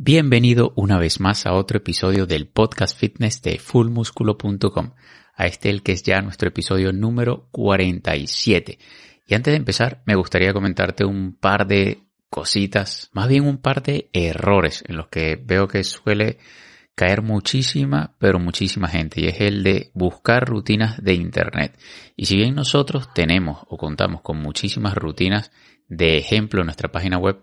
Bienvenido una vez más a otro episodio del podcast fitness de fullmusculo.com. A este el que es ya nuestro episodio número 47. Y antes de empezar, me gustaría comentarte un par de cositas, más bien un par de errores en los que veo que suele caer muchísima, pero muchísima gente, y es el de buscar rutinas de Internet. Y si bien nosotros tenemos o contamos con muchísimas rutinas de ejemplo en nuestra página web,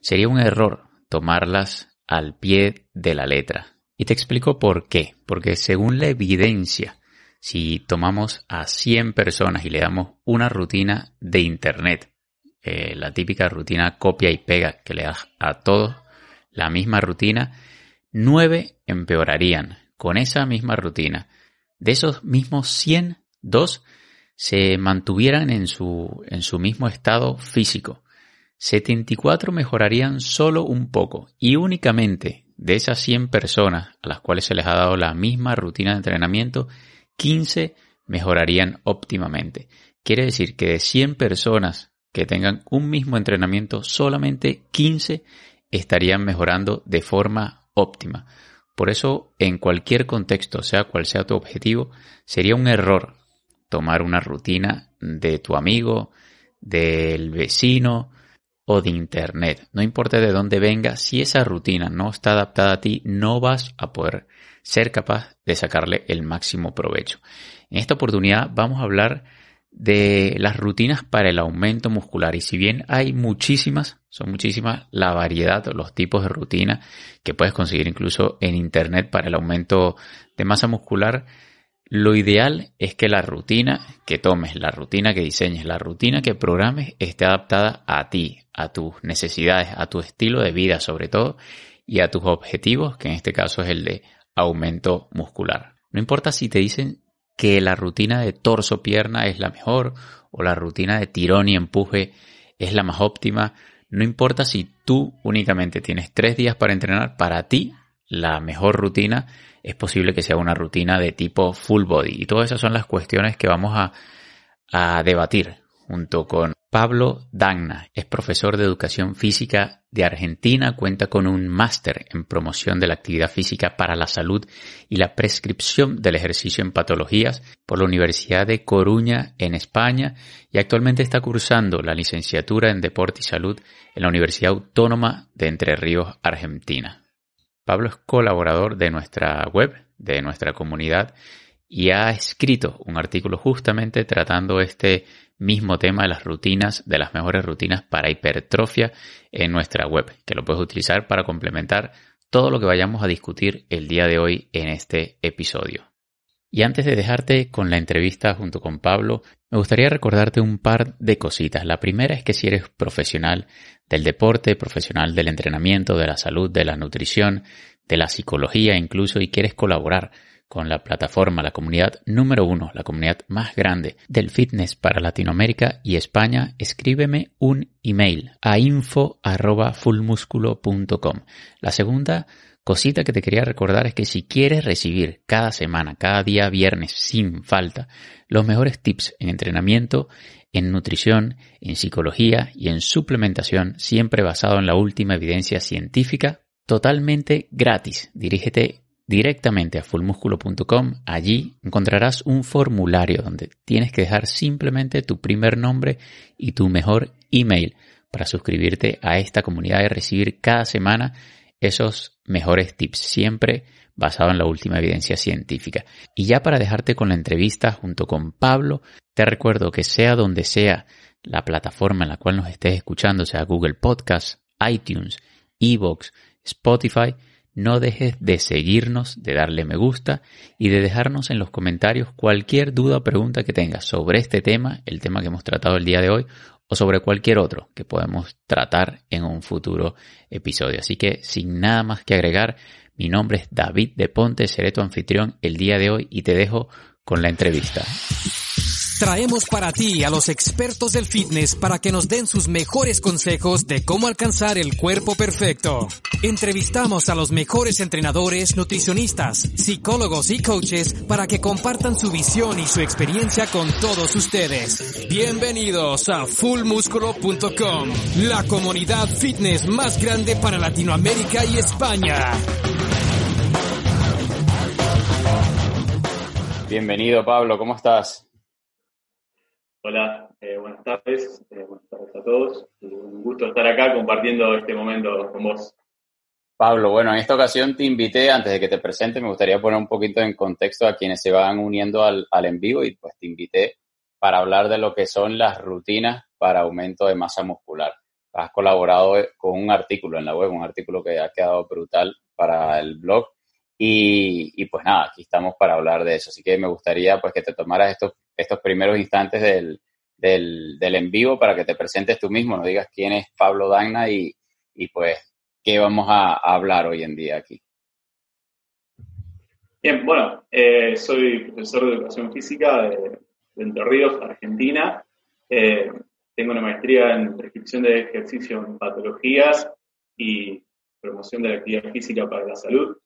sería un error tomarlas al pie de la letra. Y te explico por qué. Porque según la evidencia, si tomamos a 100 personas y le damos una rutina de Internet, eh, la típica rutina copia y pega que le das a todos la misma rutina, 9 empeorarían con esa misma rutina. De esos mismos 100, 2 se mantuvieran en su, en su mismo estado físico. 74 mejorarían solo un poco y únicamente de esas 100 personas a las cuales se les ha dado la misma rutina de entrenamiento, 15 mejorarían óptimamente. Quiere decir que de 100 personas que tengan un mismo entrenamiento, solamente 15 estarían mejorando de forma óptima. Por eso, en cualquier contexto, sea cual sea tu objetivo, sería un error tomar una rutina de tu amigo, del vecino, o de Internet. No importa de dónde venga, si esa rutina no está adaptada a ti, no vas a poder ser capaz de sacarle el máximo provecho. En esta oportunidad vamos a hablar de las rutinas para el aumento muscular y si bien hay muchísimas, son muchísimas la variedad o los tipos de rutina que puedes conseguir incluso en internet para el aumento de masa muscular, lo ideal es que la rutina que tomes, la rutina que diseñes, la rutina que programes esté adaptada a ti, a tus necesidades, a tu estilo de vida sobre todo y a tus objetivos, que en este caso es el de aumento muscular. No importa si te dicen que la rutina de torso-pierna es la mejor o la rutina de tirón y empuje es la más óptima, no importa si tú únicamente tienes tres días para entrenar, para ti la mejor rutina es posible que sea una rutina de tipo full body. Y todas esas son las cuestiones que vamos a, a debatir junto con Pablo Dagna. Es profesor de educación física de Argentina, cuenta con un máster en promoción de la actividad física para la salud y la prescripción del ejercicio en patologías por la Universidad de Coruña en España y actualmente está cursando la licenciatura en deporte y salud en la Universidad Autónoma de Entre Ríos, Argentina. Pablo es colaborador de nuestra web, de nuestra comunidad, y ha escrito un artículo justamente tratando este mismo tema de las rutinas, de las mejores rutinas para hipertrofia en nuestra web, que lo puedes utilizar para complementar todo lo que vayamos a discutir el día de hoy en este episodio. Y antes de dejarte con la entrevista junto con Pablo, me gustaría recordarte un par de cositas. La primera es que si eres profesional del deporte, profesional del entrenamiento, de la salud, de la nutrición, de la psicología incluso y quieres colaborar con la plataforma, la comunidad número uno, la comunidad más grande del fitness para Latinoamérica y España, escríbeme un email a info.fullmusculo.com. La segunda cosita que te quería recordar es que si quieres recibir cada semana, cada día viernes sin falta, los mejores tips en entrenamiento, en nutrición, en psicología y en suplementación, siempre basado en la última evidencia científica, totalmente gratis. Dirígete directamente a fullmusculo.com. Allí encontrarás un formulario donde tienes que dejar simplemente tu primer nombre y tu mejor email para suscribirte a esta comunidad y recibir cada semana esos mejores tips, siempre basado en la última evidencia científica. Y ya para dejarte con la entrevista junto con Pablo, te recuerdo que sea donde sea la plataforma en la cual nos estés escuchando, sea Google Podcast, iTunes, Evox, Spotify, no dejes de seguirnos, de darle me gusta y de dejarnos en los comentarios cualquier duda o pregunta que tengas sobre este tema, el tema que hemos tratado el día de hoy, o sobre cualquier otro que podemos tratar en un futuro episodio. Así que sin nada más que agregar, mi nombre es David de Ponte, seré tu anfitrión el día de hoy y te dejo con la entrevista. Traemos para ti a los expertos del fitness para que nos den sus mejores consejos de cómo alcanzar el cuerpo perfecto. Entrevistamos a los mejores entrenadores, nutricionistas, psicólogos y coaches para que compartan su visión y su experiencia con todos ustedes. Bienvenidos a fullmusculo.com, la comunidad fitness más grande para Latinoamérica y España. Bienvenido Pablo, ¿cómo estás? Hola, eh, buenas tardes, eh, buenas tardes a todos. Un gusto estar acá compartiendo este momento con vos. Pablo, bueno, en esta ocasión te invité, antes de que te presente, me gustaría poner un poquito en contexto a quienes se van uniendo al, al en vivo y pues te invité para hablar de lo que son las rutinas para aumento de masa muscular. Has colaborado con un artículo en la web, un artículo que ha quedado brutal para el blog y, y, pues nada, aquí estamos para hablar de eso. Así que me gustaría pues que te tomaras estos, estos primeros instantes del, del, en vivo para que te presentes tú mismo, nos digas quién es Pablo Dagna y, y pues qué vamos a, a, hablar hoy en día aquí. Bien, bueno, eh, soy profesor de educación física de, de Entre Ríos, Argentina. Eh, tengo una maestría en prescripción de ejercicio en patologías y promoción de la actividad física para la salud.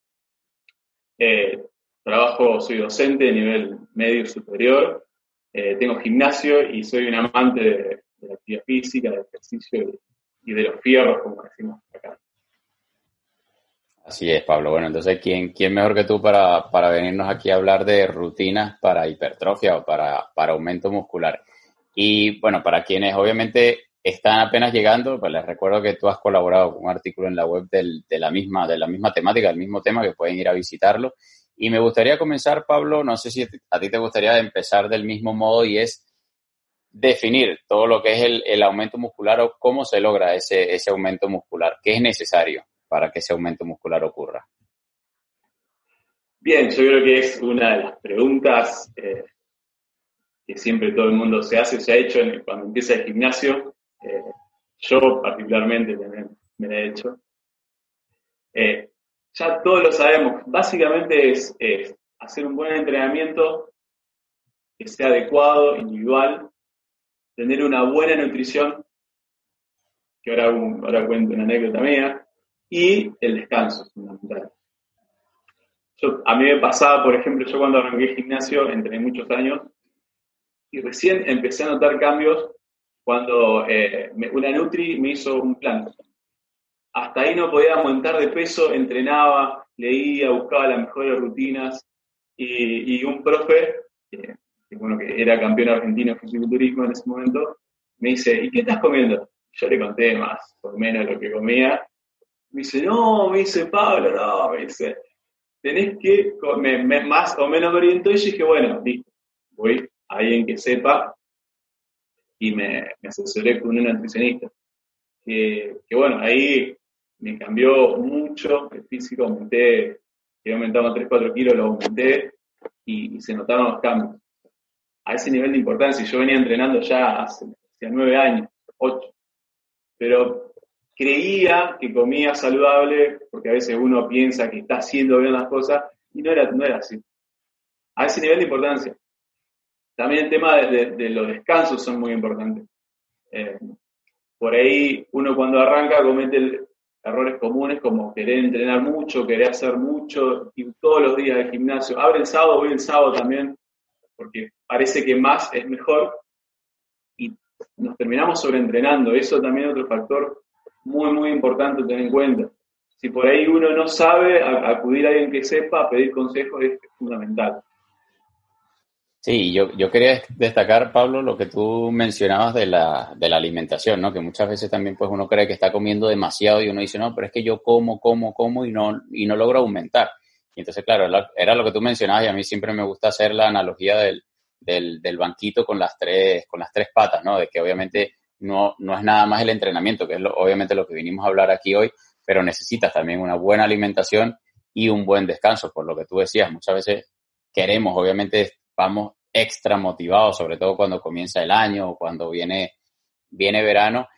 Eh, trabajo, soy docente de nivel medio superior, eh, tengo gimnasio y soy un amante de, la actividad física, del ejercicio y de los fierros, como decimos acá. Así es, Pablo. Bueno, entonces, ¿quién, quién mejor que tú para, para venirnos aquí a hablar de rutinas para hipertrofia o para, para aumento muscular? Y bueno, para quienes obviamente están apenas llegando, pues les recuerdo que tú has colaborado con un artículo en la web del, de, la misma, de la misma temática, del mismo tema, que pueden ir a visitarlo. Y me gustaría comenzar, Pablo, no sé si a ti te gustaría empezar del mismo modo y es definir todo lo que es el, aumento muscular o cómo se logra ese, ese aumento muscular, qué es necesario para que ese aumento muscular ocurra. Bien, yo creo que es una de las preguntas eh, que siempre todo el mundo se hace, se ha hecho cuando empieza el gimnasio. Eh, yo particularmente también me lo he hecho. Eh, ya todos lo sabemos. Básicamente es, hacer un buen entrenamiento que sea adecuado, individual, tener una buena nutrición, que ahora, ahora cuento una anécdota mía, y el descanso es fundamental. Yo, a mí me pasaba, por ejemplo, yo cuando arranqué gimnasio, entrené muchos años, y recién empecé a notar cambios cuando eh, una Nutri me hizo un plan. Hasta ahí no podía aumentar de peso, entrenaba, leía, buscaba las mejores rutinas y, y un profe, que, bueno, que era campeón argentino de fisiculturismo en ese momento, me dice, ¿y qué estás comiendo? Yo le conté más o menos lo que comía. Me dice, no, me dice Pablo, no, me dice, tenés que, me, me, más o menos me orientó y dije, bueno, listo, voy a alguien que sepa y me, me asesoré con una nutricionista. Que, bueno, ahí me cambió mucho el físico, aumenté, que aumentaba 3, 4 kilos, lo aumenté y, se notaron los cambios. A ese nivel de importancia, yo venía entrenando ya hace, hace 9 años, 8, pero creía que comía saludable, porque a veces uno piensa que está haciendo bien las cosas, y no era, no era así. A ese nivel de importancia. También el tema de, los descansos son muy importantes. Eh, por ahí uno cuando arranca comete errores comunes como querer entrenar mucho, querer hacer mucho, y todos los días del gimnasio. Abre el sábado, voy el sábado también, porque parece que más es mejor, y nos terminamos sobreentrenando. Eso también es otro factor muy, muy importante tener en cuenta. Si por ahí uno no sabe, acudir a alguien que sepa, pedir consejos es fundamental. Sí, yo, yo quería destacar, Pablo, lo que tú mencionabas de la, de la alimentación, ¿no? Que muchas veces también pues uno cree que está comiendo demasiado y uno dice, no, pero es que yo como, como, como y no, y no logro aumentar. Y entonces, claro, era lo que tú mencionabas y a mí siempre me gusta hacer la analogía del, del, del banquito con las tres, con las tres patas, ¿no? De que obviamente no, no es nada más el entrenamiento, que es lo, obviamente lo que vinimos a hablar aquí hoy, pero necesitas también una buena alimentación y un buen descanso, por lo que tú decías, muchas veces queremos, obviamente, vamos extra motivados, sobre todo cuando comienza el año o cuando viene, viene verano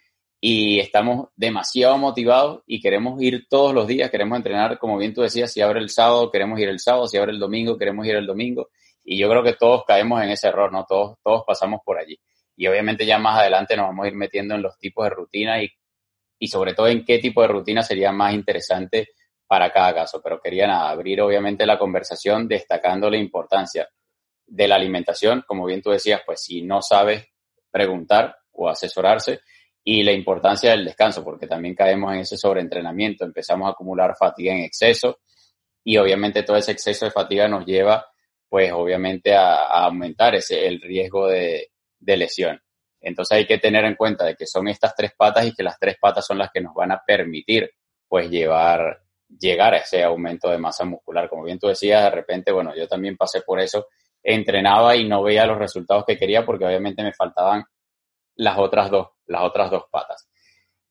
y estamos demasiado motivados y queremos ir todos los días, queremos entrenar, como bien tú decías, si abre el sábado, queremos ir el sábado, si abre el domingo, queremos ir el domingo Y yo creo que todos caemos en ese error, ¿no? Todos, todos pasamos por allí. Y obviamente ya más adelante nos vamos a ir metiendo en los tipos de rutina y, y sobre todo en qué tipo de rutina sería más interesante para cada caso. Pero quería abrir obviamente la conversación destacando la importancia de la alimentación, como bien tú decías, pues si no sabes preguntar o asesorarse, y la importancia del descanso, porque también caemos en ese sobreentrenamiento, empezamos a acumular fatiga en exceso y obviamente todo ese exceso de fatiga nos lleva, pues obviamente a, aumentar ese, el riesgo de, de lesión. Entonces hay que tener en cuenta de que son estas tres patas y que las tres patas son las que nos van a permitir pues llevar, llegar a ese aumento de masa muscular. Como bien tú decías, de repente, bueno, yo también pasé por eso, entrenaba y no veía los resultados que quería porque obviamente me faltaban las otras dos, las otras dos patas.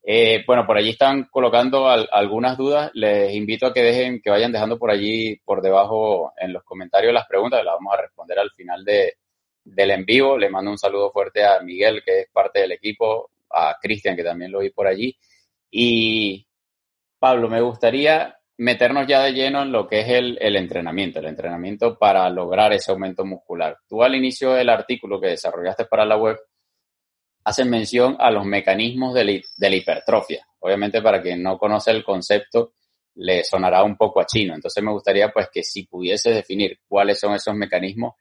Eh, bueno, por allí están colocando algunas dudas. Les invito a que dejen, que vayan dejando por allí, por debajo en los comentarios las preguntas. Las vamos a responder al final de, del en vivo. Le mando un saludo fuerte a Miguel, que es parte del equipo, a Cristian, que también lo vi por allí. Y Pablo, me gustaría meternos ya de lleno en lo que es el, el, entrenamiento, el entrenamiento para lograr ese aumento muscular. Tú al inicio del artículo que desarrollaste para la web, hacen mención a los mecanismos de la, hipertrofia. Obviamente para quien no conoce el concepto le sonará un poco a chino. Entonces me gustaría pues que si pudiese definir cuáles son esos mecanismos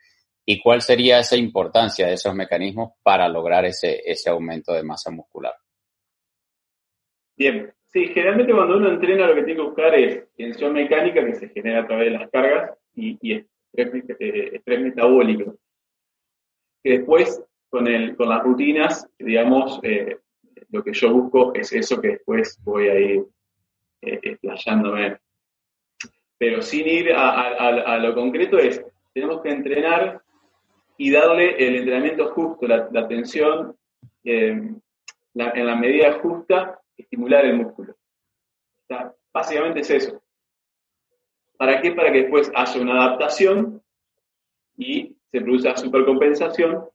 y cuál sería esa importancia de esos mecanismos para lograr ese, ese aumento de masa muscular. Bien, sí, generalmente cuando uno entrena lo que tiene que buscar es tensión mecánica que se genera a través de las cargas y, eh, estrés metabólico. Que después con, el, con las rutinas, digamos, eh, lo que yo busco es eso que después voy a ir eh, explayándome. Pero sin ir a, lo concreto es, tenemos que entrenar y darle el entrenamiento justo, la, atención eh, en la medida justa, estimular el músculo. básicamente es eso. ¿Para qué? Para que después haya una adaptación y se produzca supercompensación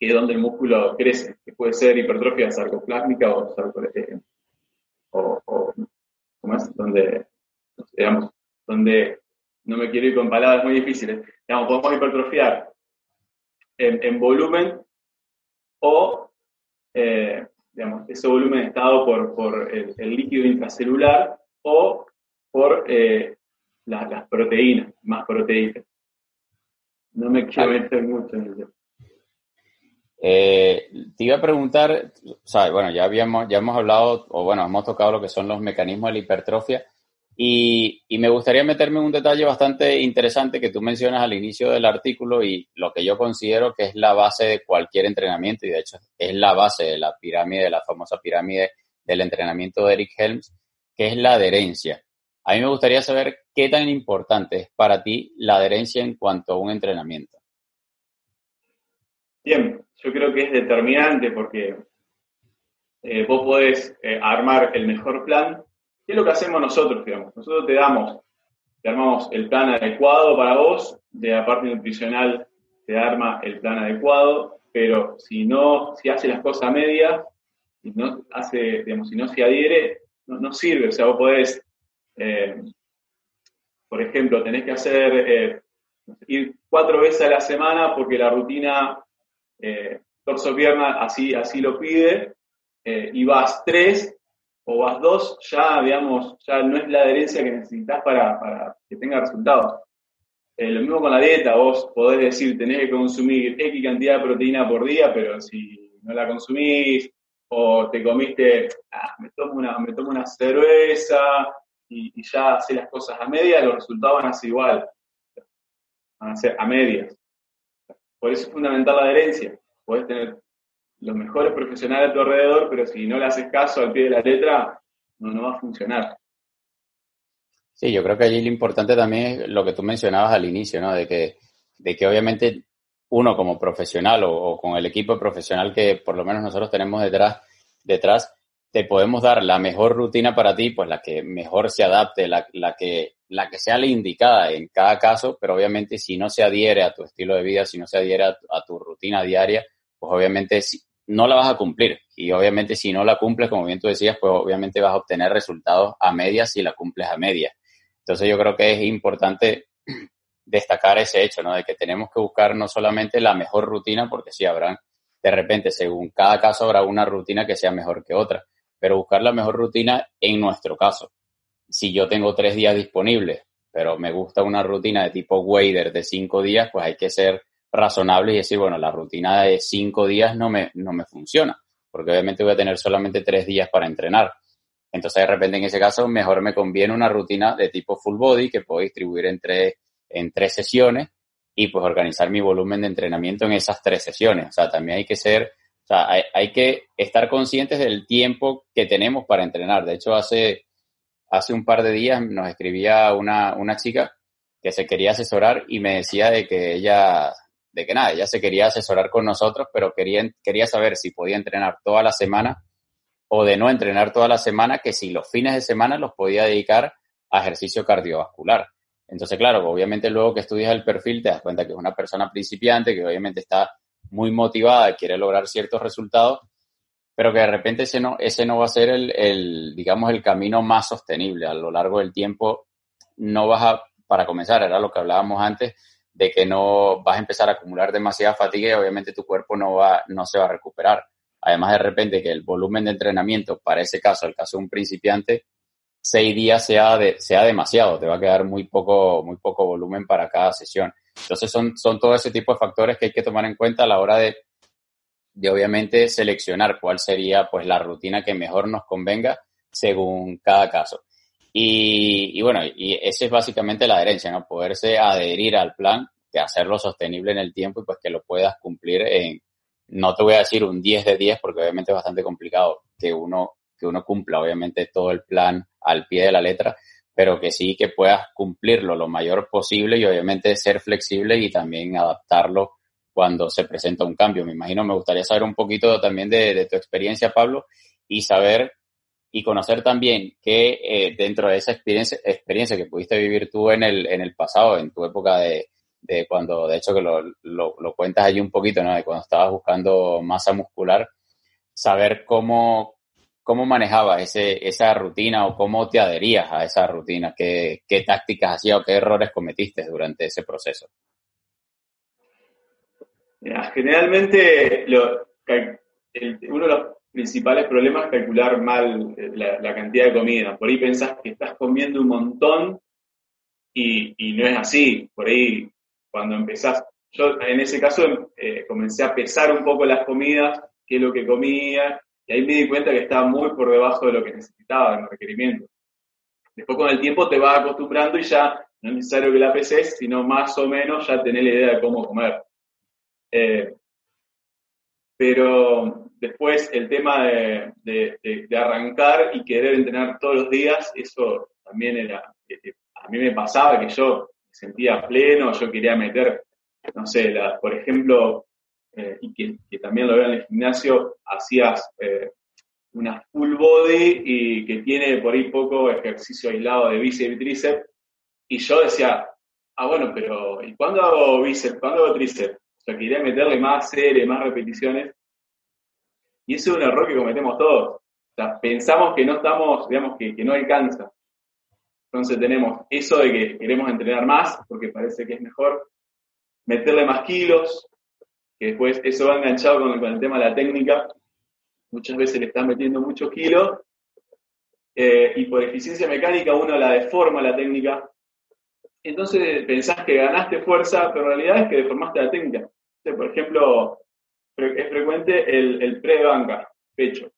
que es donde el músculo crece, que puede ser hipertrofia sarcoplásmica o, eh, o, o ¿cómo es? Donde, digamos, donde no me quiero ir con palabras muy difíciles, digamos, podemos hipertrofiar en, volumen o, eh, digamos, ese volumen está dado por, por el, líquido intracelular o por eh, las proteínas, más proteínas. No me quiero meter mucho en eso. Eh, te iba a preguntar, o sea, bueno, ya habíamos, ya hemos hablado, o bueno, hemos tocado lo que son los mecanismos de la hipertrofia, y, me gustaría meterme en un detalle bastante interesante que tú mencionas al inicio del artículo y lo que yo considero que es la base de cualquier entrenamiento, y de hecho es la base de la pirámide, la famosa pirámide del entrenamiento de Eric Helms, que es la adherencia. A mí me gustaría saber qué tan importante es para ti la adherencia en cuanto a un entrenamiento. Bien, yo creo que es determinante porque eh, vos podés eh, armar el mejor plan. ¿Qué es lo que hacemos nosotros, digamos? Nosotros te damos, te armamos el plan adecuado para vos, de la parte nutricional te arma el plan adecuado, pero si no, si hace las cosas medias, si no hace, digamos, si no se adhiere, no, sirve. O sea, vos podés, eh, por ejemplo, tenés que hacer, ir cuatro veces a la semana porque la rutina eh, torso pierna así, así lo pide, eh, y vas tres o vas dos, ya digamos, ya no es la adherencia que necesitas para, que tenga resultados. Eh, lo mismo con la dieta, vos podés decir, tenés que consumir X cantidad de proteína por día, pero si no la consumís o te comiste, ah, me, tomo una, me tomo una cerveza y, ya haces las cosas a medias, los resultados van a ser igual, van a ser a medias. Por eso es fundamental la adherencia. Puedes tener los mejores profesionales a tu alrededor, pero si no le haces caso al pie de la letra, no, no va a funcionar. Sí, yo creo que allí lo importante también es lo que tú mencionabas al inicio, ¿no? De que, de que obviamente uno como profesional o, con el equipo profesional que por lo menos nosotros tenemos detrás, detrás, te podemos dar la mejor rutina para ti, pues la que mejor se adapte, la, la que la que sea la indicada en cada caso, pero obviamente si no se adhiere a tu estilo de vida, si no se adhiere a, tu rutina diaria, pues obviamente no la vas a cumplir. Y obviamente si no la cumples, como bien tú decías, pues obviamente vas a obtener resultados a medias si la cumples a medias. Entonces yo creo que es importante destacar ese hecho, ¿no? De que tenemos que buscar no solamente la mejor rutina, porque sí habrán, de repente, según cada caso habrá una rutina que sea mejor que otra, pero buscar la mejor rutina en nuestro caso. Si yo tengo tres días disponibles, pero me gusta una rutina de tipo wader de cinco días, pues hay que ser razonable y decir, bueno, la rutina de cinco días no me, no me funciona, porque obviamente voy a tener solamente tres días para entrenar. Entonces, de repente, en ese caso, mejor me conviene una rutina de tipo full body que puedo distribuir entre, en tres sesiones y pues organizar mi volumen de entrenamiento en esas tres sesiones. O sea, también hay que ser, o sea, hay, hay que estar conscientes del tiempo que tenemos para entrenar. De hecho, hace, hace un par de días nos escribía una, una chica que se quería asesorar y me decía de que ella de que nada, ella se quería asesorar con nosotros, pero quería, quería saber si podía entrenar toda la semana o de no entrenar toda la semana, que si los fines de semana los podía dedicar a ejercicio cardiovascular. Entonces, claro, obviamente luego que estudias el perfil te das cuenta que es una persona principiante, que obviamente está muy motivada, quiere lograr ciertos resultados, pero que de repente ese no, ese no va a ser el, el, digamos, el camino más sostenible. A lo largo del tiempo no vas a, para comenzar, era lo que hablábamos antes, de que no vas a empezar a acumular demasiada fatiga y obviamente tu cuerpo no, va, no se va a recuperar. Además, de repente que el volumen de entrenamiento, para ese caso, el caso de un principiante, seis días sea, de, sea demasiado, te va a quedar muy poco, muy poco volumen para cada sesión. Entonces son, son todo ese tipo de factores que hay que tomar en cuenta a la hora de, de obviamente seleccionar cuál sería pues la rutina que mejor nos convenga según cada caso. Y, bueno, y esa es básicamente la adherencia, ¿no? Poderse adherir al plan, de hacerlo sostenible en el tiempo y pues que lo puedas cumplir en, no te voy a decir un 10 de 10 porque obviamente es bastante complicado que uno, que uno cumpla obviamente todo el plan al pie de la letra, pero que sí que puedas cumplirlo lo mayor posible y obviamente ser flexible y también adaptarlo cuando se presenta un cambio. Me imagino, me gustaría saber un poquito también de tu experiencia, Pablo, y saber y conocer también que eh, dentro de esa experiencia, experiencia que pudiste vivir tú en el, en el pasado, en tu época de, de cuando, de hecho que lo, lo, lo, cuentas allí un poquito, ¿no? De cuando estabas buscando masa muscular, saber cómo, cómo manejabas ese, esa rutina o cómo te adherías a esa rutina, qué, qué tácticas hacías o qué errores cometiste durante ese proceso. Mira, generalmente lo, el, uno de los principales problemas es calcular mal eh, la, la, cantidad de comida. Por ahí pensás que estás comiendo un montón y, y, no es así. Por ahí, cuando empezás, yo en ese caso eh, comencé a pesar un poco las comidas, qué es lo que comía, y ahí me di cuenta que estaba muy por debajo de lo que necesitaba, de los requerimientos. Después con el tiempo te vas acostumbrando y ya no es necesario que la peses, sino más o menos ya tenés la idea de cómo comer. Eh, pero después el tema de, de, arrancar y querer entrenar todos los días, eso también era, a mí me pasaba que yo me sentía pleno, yo quería meter, no sé, por ejemplo, eh, y que, que, también lo veo en el gimnasio, hacías eh, una full body y que tiene por ahí poco ejercicio aislado de bíceps y tríceps, y yo decía, ah, bueno, pero ¿y cuándo hago bíceps? ¿Cuándo hago tríceps? O sea, quería meterle más series, más repeticiones. Y eso es un error que cometemos todos. O sea, pensamos que no estamos, digamos, que, que no alcanza. Entonces tenemos eso de que queremos entrenar más porque parece que es mejor, meterle más kilos, que después eso va enganchado con el, con el tema de la técnica. Muchas veces le estás metiendo muchos kilos eh, y por eficiencia mecánica uno la deforma la técnica entonces pensás que ganaste fuerza, pero en realidad es que deformaste la técnica. por ejemplo, es frecuente el, el pre de banca, pecho.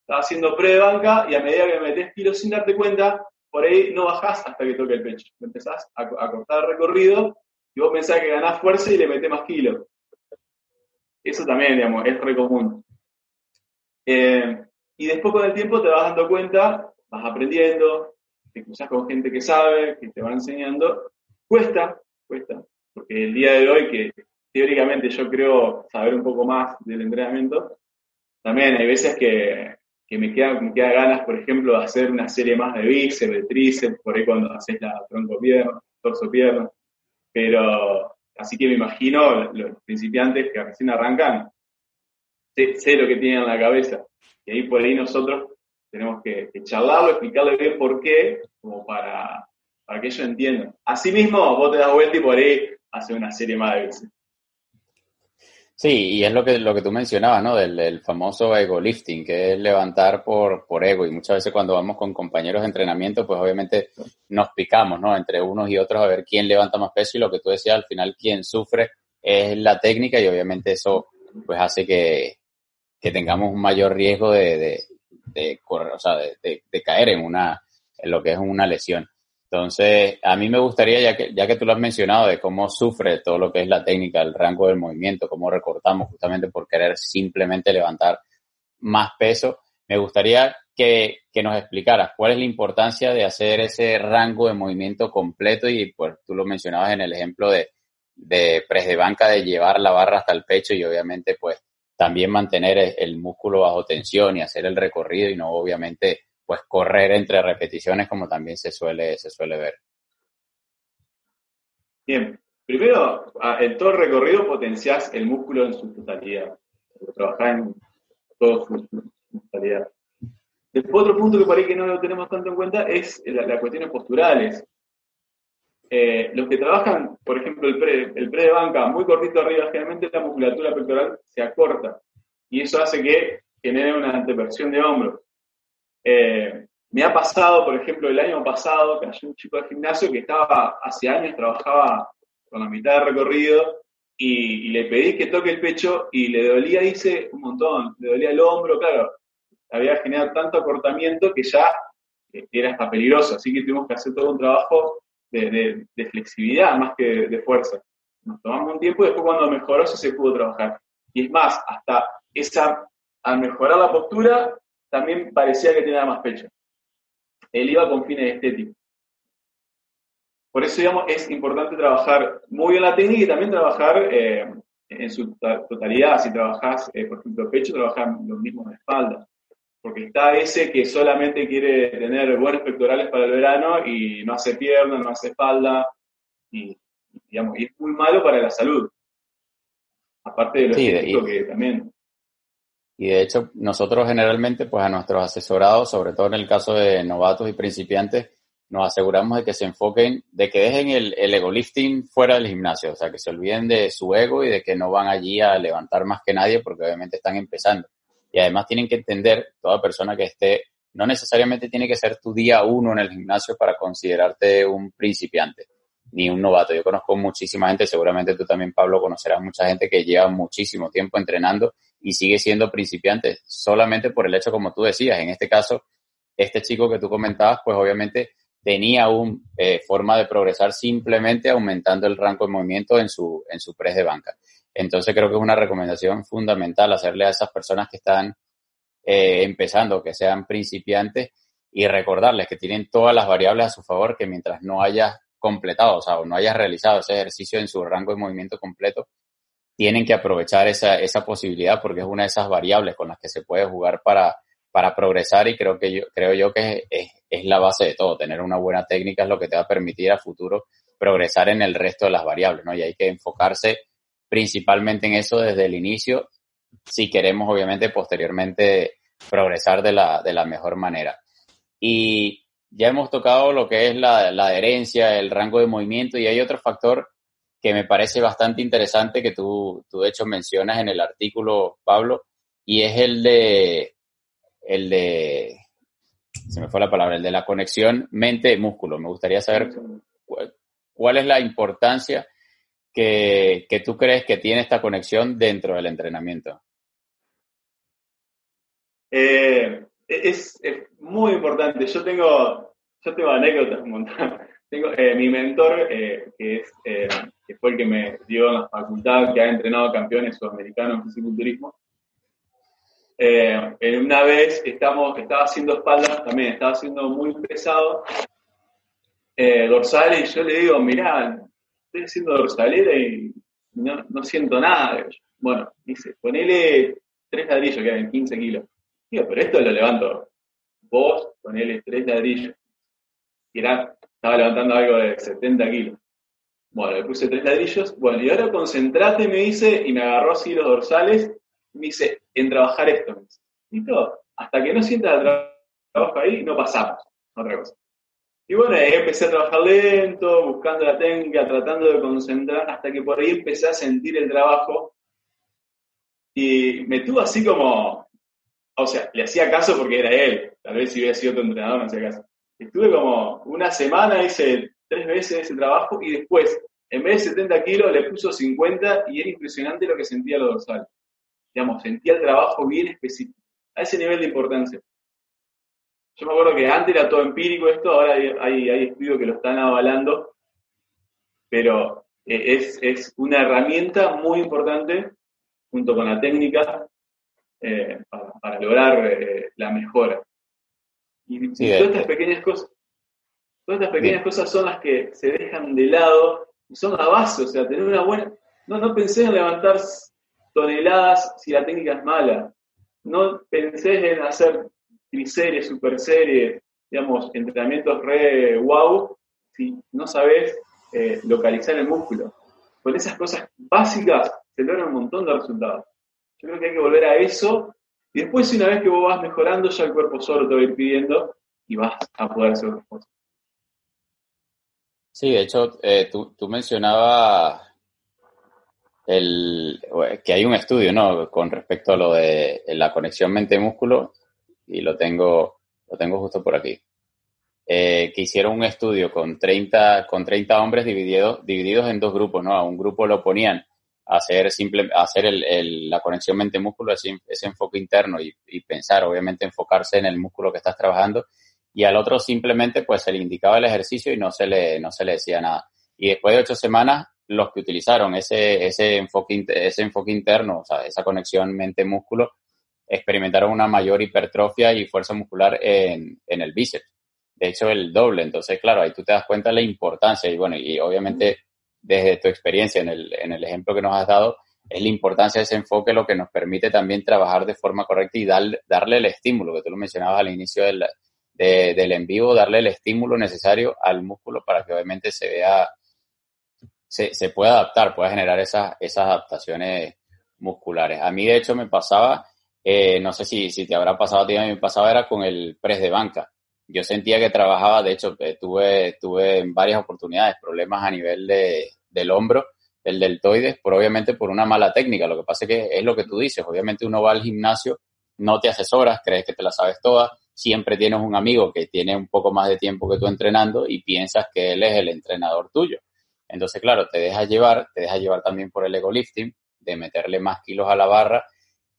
Estás haciendo pre de banca y a medida que metes kilos sin darte cuenta, por ahí no bajás hasta que toque el pecho. Empezás a, cortar el recorrido y vos pensás que ganás fuerza y le metés más kilos. Eso también, digamos, es re común. Eh, y después con el tiempo te vas dando cuenta, vas aprendiendo, te cruzas con gente que sabe, que te va enseñando, cuesta, cuesta, porque el día de hoy que teóricamente yo creo saber un poco más del entrenamiento, también hay veces que, me, queda, me queda ganas, por ejemplo, de hacer una serie más de bíceps, de tríceps, por ahí cuando haces la tronco pierna, torso pierna, pero así que me imagino los principiantes que recién arrancan, sé, lo que tienen en la cabeza, y ahí por ahí nosotros tenemos que, que, charlarlo, explicarle bien por qué, como para, para que ellos entiendan. Asimismo, vos te das vuelta y por ahí haces una serie más de veces. Sí, y es lo que, lo que tú mencionabas, ¿no? Del, famoso ego lifting, que es levantar por, por ego. Y muchas veces cuando vamos con compañeros de entrenamiento, pues obviamente nos picamos, ¿no? Entre unos y otros a ver quién levanta más peso y lo que tú decías, al final quien sufre es la técnica y obviamente eso pues hace que, tengamos un mayor riesgo de, de, de correr, o sea, de, de, caer en una, en lo que es una lesión. Entonces, a mí me gustaría, ya que, ya que tú lo has mencionado, de cómo sufre todo lo que es la técnica, el rango del movimiento, cómo recortamos justamente por querer simplemente levantar más peso, me gustaría que, que nos explicaras cuál es la importancia de hacer ese rango de movimiento completo y pues tú lo mencionabas en el ejemplo de, de press de banca, de llevar la barra hasta el pecho y obviamente pues también mantener el músculo bajo tensión y hacer el recorrido y no obviamente pues correr entre repeticiones como también se suele, se suele ver. Bien, primero en todo el recorrido potenciás el músculo en su totalidad, trabajás en toda su, totalidad. Otro punto que por ahí que no lo tenemos tanto en cuenta es las cuestiones posturales. Eh, los que trabajan, por ejemplo, el pre, el pre de banca muy cortito arriba, generalmente la musculatura pectoral se acorta y eso hace que genere una anteversión de hombros. Eh, me ha pasado, por ejemplo, el año pasado, que hay un chico de gimnasio que estaba, hace años, trabajaba con la mitad de recorrido y, le pedí que toque el pecho y le dolía, dice, un montón, le dolía el hombro, claro, había generado tanto acortamiento que ya eh, era hasta peligroso, así que tuvimos que hacer todo un trabajo de, flexibilidad más que de, fuerza. Nos tomamos un tiempo y después cuando mejoró se pudo trabajar. Y es más, hasta esa, al mejorar la postura, también parecía que tenía más pecho. Él iba con fines estéticos. Por eso, digamos, es importante trabajar muy bien la técnica y también trabajar eh, en su totalidad. Si trabajas, eh, por ejemplo, pecho, trabajar lo mismo en espalda. Porque está ese que solamente quiere tener buenos pectorales para el verano y no hace pierna, no hace espalda. Y, digamos, y es muy malo para la salud. Aparte de lo estético que también y de hecho, nosotros generalmente, pues a nuestros asesorados, sobre todo en el caso de novatos y principiantes, nos aseguramos de que se enfoquen, de que dejen el, el ego lifting fuera del gimnasio, o sea, que se olviden de su ego y de que no van allí a levantar más que nadie porque obviamente están empezando. Y además tienen que entender, toda persona que esté, no necesariamente tiene que ser tu día uno en el gimnasio para considerarte un principiante ni un novato. Yo conozco muchísima gente, seguramente tú también, Pablo, conocerás mucha gente que lleva muchísimo tiempo entrenando y sigue siendo principiante solamente por el hecho, como tú decías, en este caso, este chico que tú comentabas, pues obviamente tenía una eh, forma de progresar simplemente aumentando el rango de movimiento en su, en su press de banca. Entonces creo que es una recomendación fundamental hacerle a esas personas que están eh, empezando, que sean principiantes, y recordarles que tienen todas las variables a su favor, que mientras no haya completado, o sea, o no hayas realizado ese ejercicio en su rango de movimiento completo, tienen que aprovechar esa, esa posibilidad porque es una de esas variables con las que se puede jugar para, para progresar y creo que yo, creo yo que es, es, la base de todo. Tener una buena técnica es lo que te va a permitir a futuro progresar en el resto de las variables, ¿no? Y hay que enfocarse principalmente en eso desde el inicio si queremos obviamente posteriormente progresar de la, de la mejor manera. Y ya hemos tocado lo que es la, adherencia, el rango de movimiento y hay otro factor que me parece bastante interesante que tú, tú de hecho mencionas en el artículo, Pablo, y es el de, el de, se me fue la palabra, el de la conexión mente-músculo. Me gustaría saber cuál, es la importancia que, que tú crees que tiene esta conexión dentro del entrenamiento. Eh, es, es, muy importante. Yo tengo, yo tengo anécdotas un montón. Tengo, eh, mi mentor, eh, que, es, eh, que fue el que me dio en la facultad, que ha entrenado campeones sudamericanos en fisiculturismo, en una vez estamos, estaba haciendo espaldas también, estaba haciendo muy pesado, dorsales, y yo le digo, mirá, estoy haciendo dorsalera y no, no siento nada. Bueno, dice, ponele tres ladrillos que eran 15 kilos. Digo, pero esto lo levanto vos, ponele tres ladrillos. Y era, estaba levantando algo de 70 kilos. Bueno, le puse tres ladrillos. Bueno, y ahora concentrate, me dice, y me agarró así los dorsales, y me dice, en trabajar esto. Me Hasta que no sientas el trabajo ahí, no pasamos. Otra cosa. Y bueno, ahí empecé a trabajar lento, buscando la técnica, tratando de concentrar, hasta que por ahí empecé a sentir el trabajo. Y me tuvo así como, o sea, le hacía caso porque era él. Tal vez si hubiera sido otro entrenador no hacía caso. Estuve como una semana, hice tres veces ese trabajo y después, en vez de 70 kilos, le puso 50 y era impresionante lo que sentía lo dorsal. Digamos, sentía el trabajo bien específico, a ese nivel de importancia. Yo me acuerdo que antes era todo empírico esto, ahora hay, estudios que lo están avalando, pero eh, es, una herramienta muy importante junto con la técnica eh, para, lograr eh, la mejora. Y, todas estas pequeñas cosas, todas estas pequeñas cosas son las que se dejan de lado y son la base, o sea, tener una buena. No, no pensé en levantar toneladas si la técnica es mala. No pensé en hacer triseries, super series, digamos, entrenamientos re wow, si no sabes eh, localizar el músculo. Con esas cosas básicas se logran un montón de resultados. Yo creo que hay que volver a eso y después una vez que vos vas mejorando ya el cuerpo solo te va a ir pidiendo y vas a poder hacer otras cosas. Sí, de hecho, eh, tú, tú mencionabas el, que hay un estudio, ¿no? Con respecto a lo de la conexión mente-músculo y lo tengo, lo tengo justo por aquí. Eh, que hicieron un estudio con 30, con 30 hombres divididos, divididos en dos grupos, ¿no? A un grupo lo ponían hacer, simple, hacer el, la conexión mente-músculo, ese, ese, enfoque interno y, y, pensar, obviamente, enfocarse en el músculo que estás trabajando. Y al otro simplemente, pues, se le indicaba el ejercicio y no se le, no se le decía nada. Y después de ocho semanas, los que utilizaron ese, ese, enfoque, ese enfoque interno, o sea, esa conexión mente-músculo, experimentaron una mayor hipertrofia y fuerza muscular en, en el bíceps. De hecho, el doble. Entonces, claro, ahí tú te das cuenta la importancia y bueno, y obviamente desde tu experiencia en el, en el ejemplo que nos has dado, es la importancia de ese enfoque lo que nos permite también trabajar de forma correcta y darle el estímulo, que tú lo mencionabas al inicio del, del en vivo, darle el estímulo necesario al músculo para que obviamente se vea, se, se pueda adaptar, pueda generar esas, esas adaptaciones musculares. A mí, de hecho, me pasaba eh, no sé si, si te habrá pasado a ti, a mí me pasaba era con el press de banca. Yo sentía que trabajaba, de hecho, eh, tuve, tuve en varias oportunidades problemas a nivel de, del hombro, del deltoides, pero obviamente por una mala técnica. Lo que pasa es que es lo que tú dices, obviamente uno va al gimnasio, no te asesoras, crees que te la sabes toda, siempre tienes un amigo que tiene un poco más de tiempo que tú entrenando y piensas que él es el entrenador tuyo. Entonces, claro, te dejas llevar, te dejas llevar también por el ego lifting, de meterle más kilos a la barra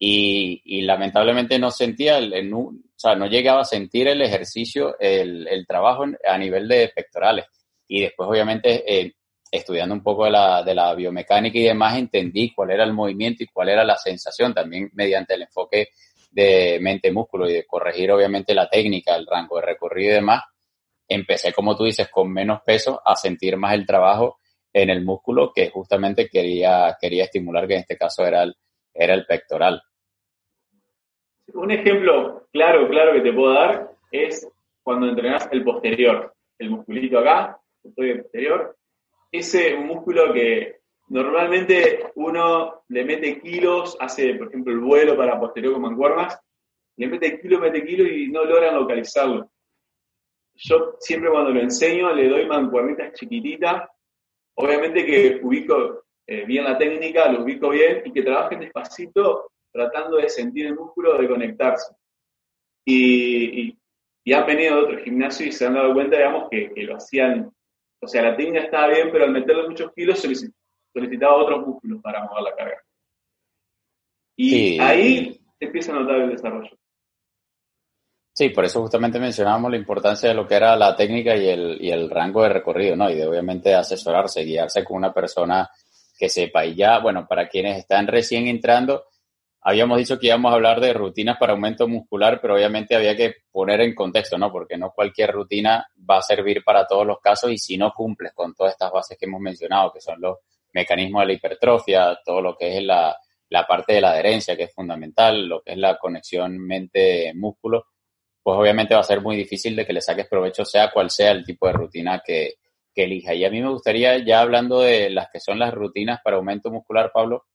y, lamentablemente no sentía, el, o sea, no llegaba a sentir el ejercicio, el, el trabajo a nivel de pectorales. Y después, obviamente, eh, estudiando un poco de la, de la biomecánica y demás, entendí cuál era el movimiento y cuál era la sensación, también mediante el enfoque de mente-músculo y de corregir, obviamente, la técnica, el rango de recorrido y demás. Empecé, como tú dices, con menos peso a sentir más el trabajo en el músculo que justamente quería, quería estimular, que en este caso era el, era el pectoral. Un ejemplo claro, claro que te puedo dar es cuando entrenás el posterior, el musculito acá, el posterior, ese músculo que normalmente uno le mete kilos, hace por ejemplo el vuelo para posterior con mancuernas, le mete kilo, mete kilo y no logran localizarlo. Yo siempre cuando lo enseño le doy mancuernitas chiquititas, obviamente que ubico eh, bien la técnica, lo ubico bien y que trabajen despacito tratando de sentir el músculo, de conectarse. Y, han venido de otro gimnasio y se han dado cuenta, digamos, que, lo hacían, o sea, la técnica estaba bien, pero al meterle muchos kilos solicitaba otros músculos para mover la carga. Y ahí empieza a notar el desarrollo. Sí, por eso justamente mencionábamos la importancia de lo que era la técnica y el, y el rango de recorrido, ¿no? Y de obviamente asesorarse, guiarse con una persona que sepa. Y ya, bueno, para quienes están recién entrando, habíamos dicho que íbamos a hablar de rutinas para aumento muscular, pero obviamente había que poner en contexto, ¿no? Porque no cualquier rutina va a servir para todos los casos y si no cumples con todas estas bases que hemos mencionado, que son los mecanismos de la hipertrofia, todo lo que es la, la parte de la adherencia, que es fundamental, lo que es la conexión mente-músculo, pues obviamente va a ser muy difícil de que le saques provecho, sea cual sea el tipo de rutina que, que elija. Y a mí me gustaría, ya hablando de las que son las rutinas para aumento muscular, Pablo,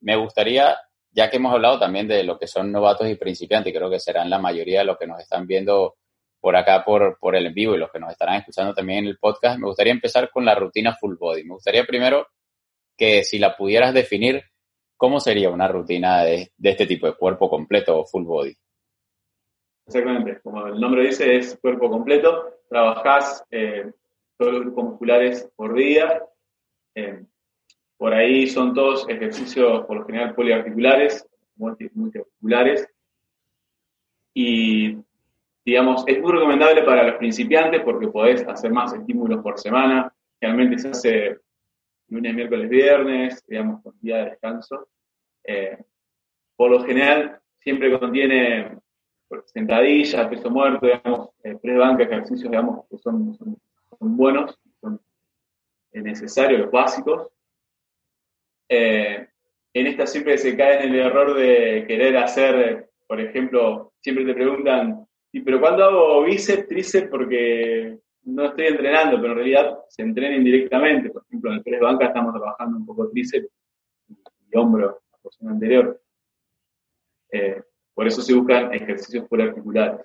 me gustaría ya que hemos hablado también de lo que son novatos y principiantes, creo que serán la mayoría de los que nos están viendo por acá por, por el en vivo y los que nos estarán escuchando también en el podcast, me gustaría empezar con la rutina full body. Me gustaría primero que si la pudieras definir, ¿cómo sería una rutina de, este tipo de cuerpo completo o full body? Exactamente, como el nombre dice, es cuerpo completo. Trabajás eh, todos los grupos musculares por día. Eh, por ahí son todos ejercicios, por lo general, poliarticulares, multiarticulares. Y digamos, es muy recomendable para los principiantes porque podés hacer más estímulos por semana. Generalmente se hace lunes, miércoles, viernes, digamos, con día de descanso. Eh, por lo general, siempre contiene sentadillas, peso muerto, digamos, eh, tres bancas, ejercicios, digamos, que son, son, buenos, son necesarios, los básicos. Eh, en esta siempre se cae en el error de querer hacer, por ejemplo, siempre te preguntan, pero cuando hago bíceps, tríceps, porque no estoy entrenando, pero en realidad se entrena indirectamente. Por ejemplo, en el press banca estamos trabajando un poco tríceps y hombro, la porción anterior. Eh, por eso se buscan ejercicios articulares.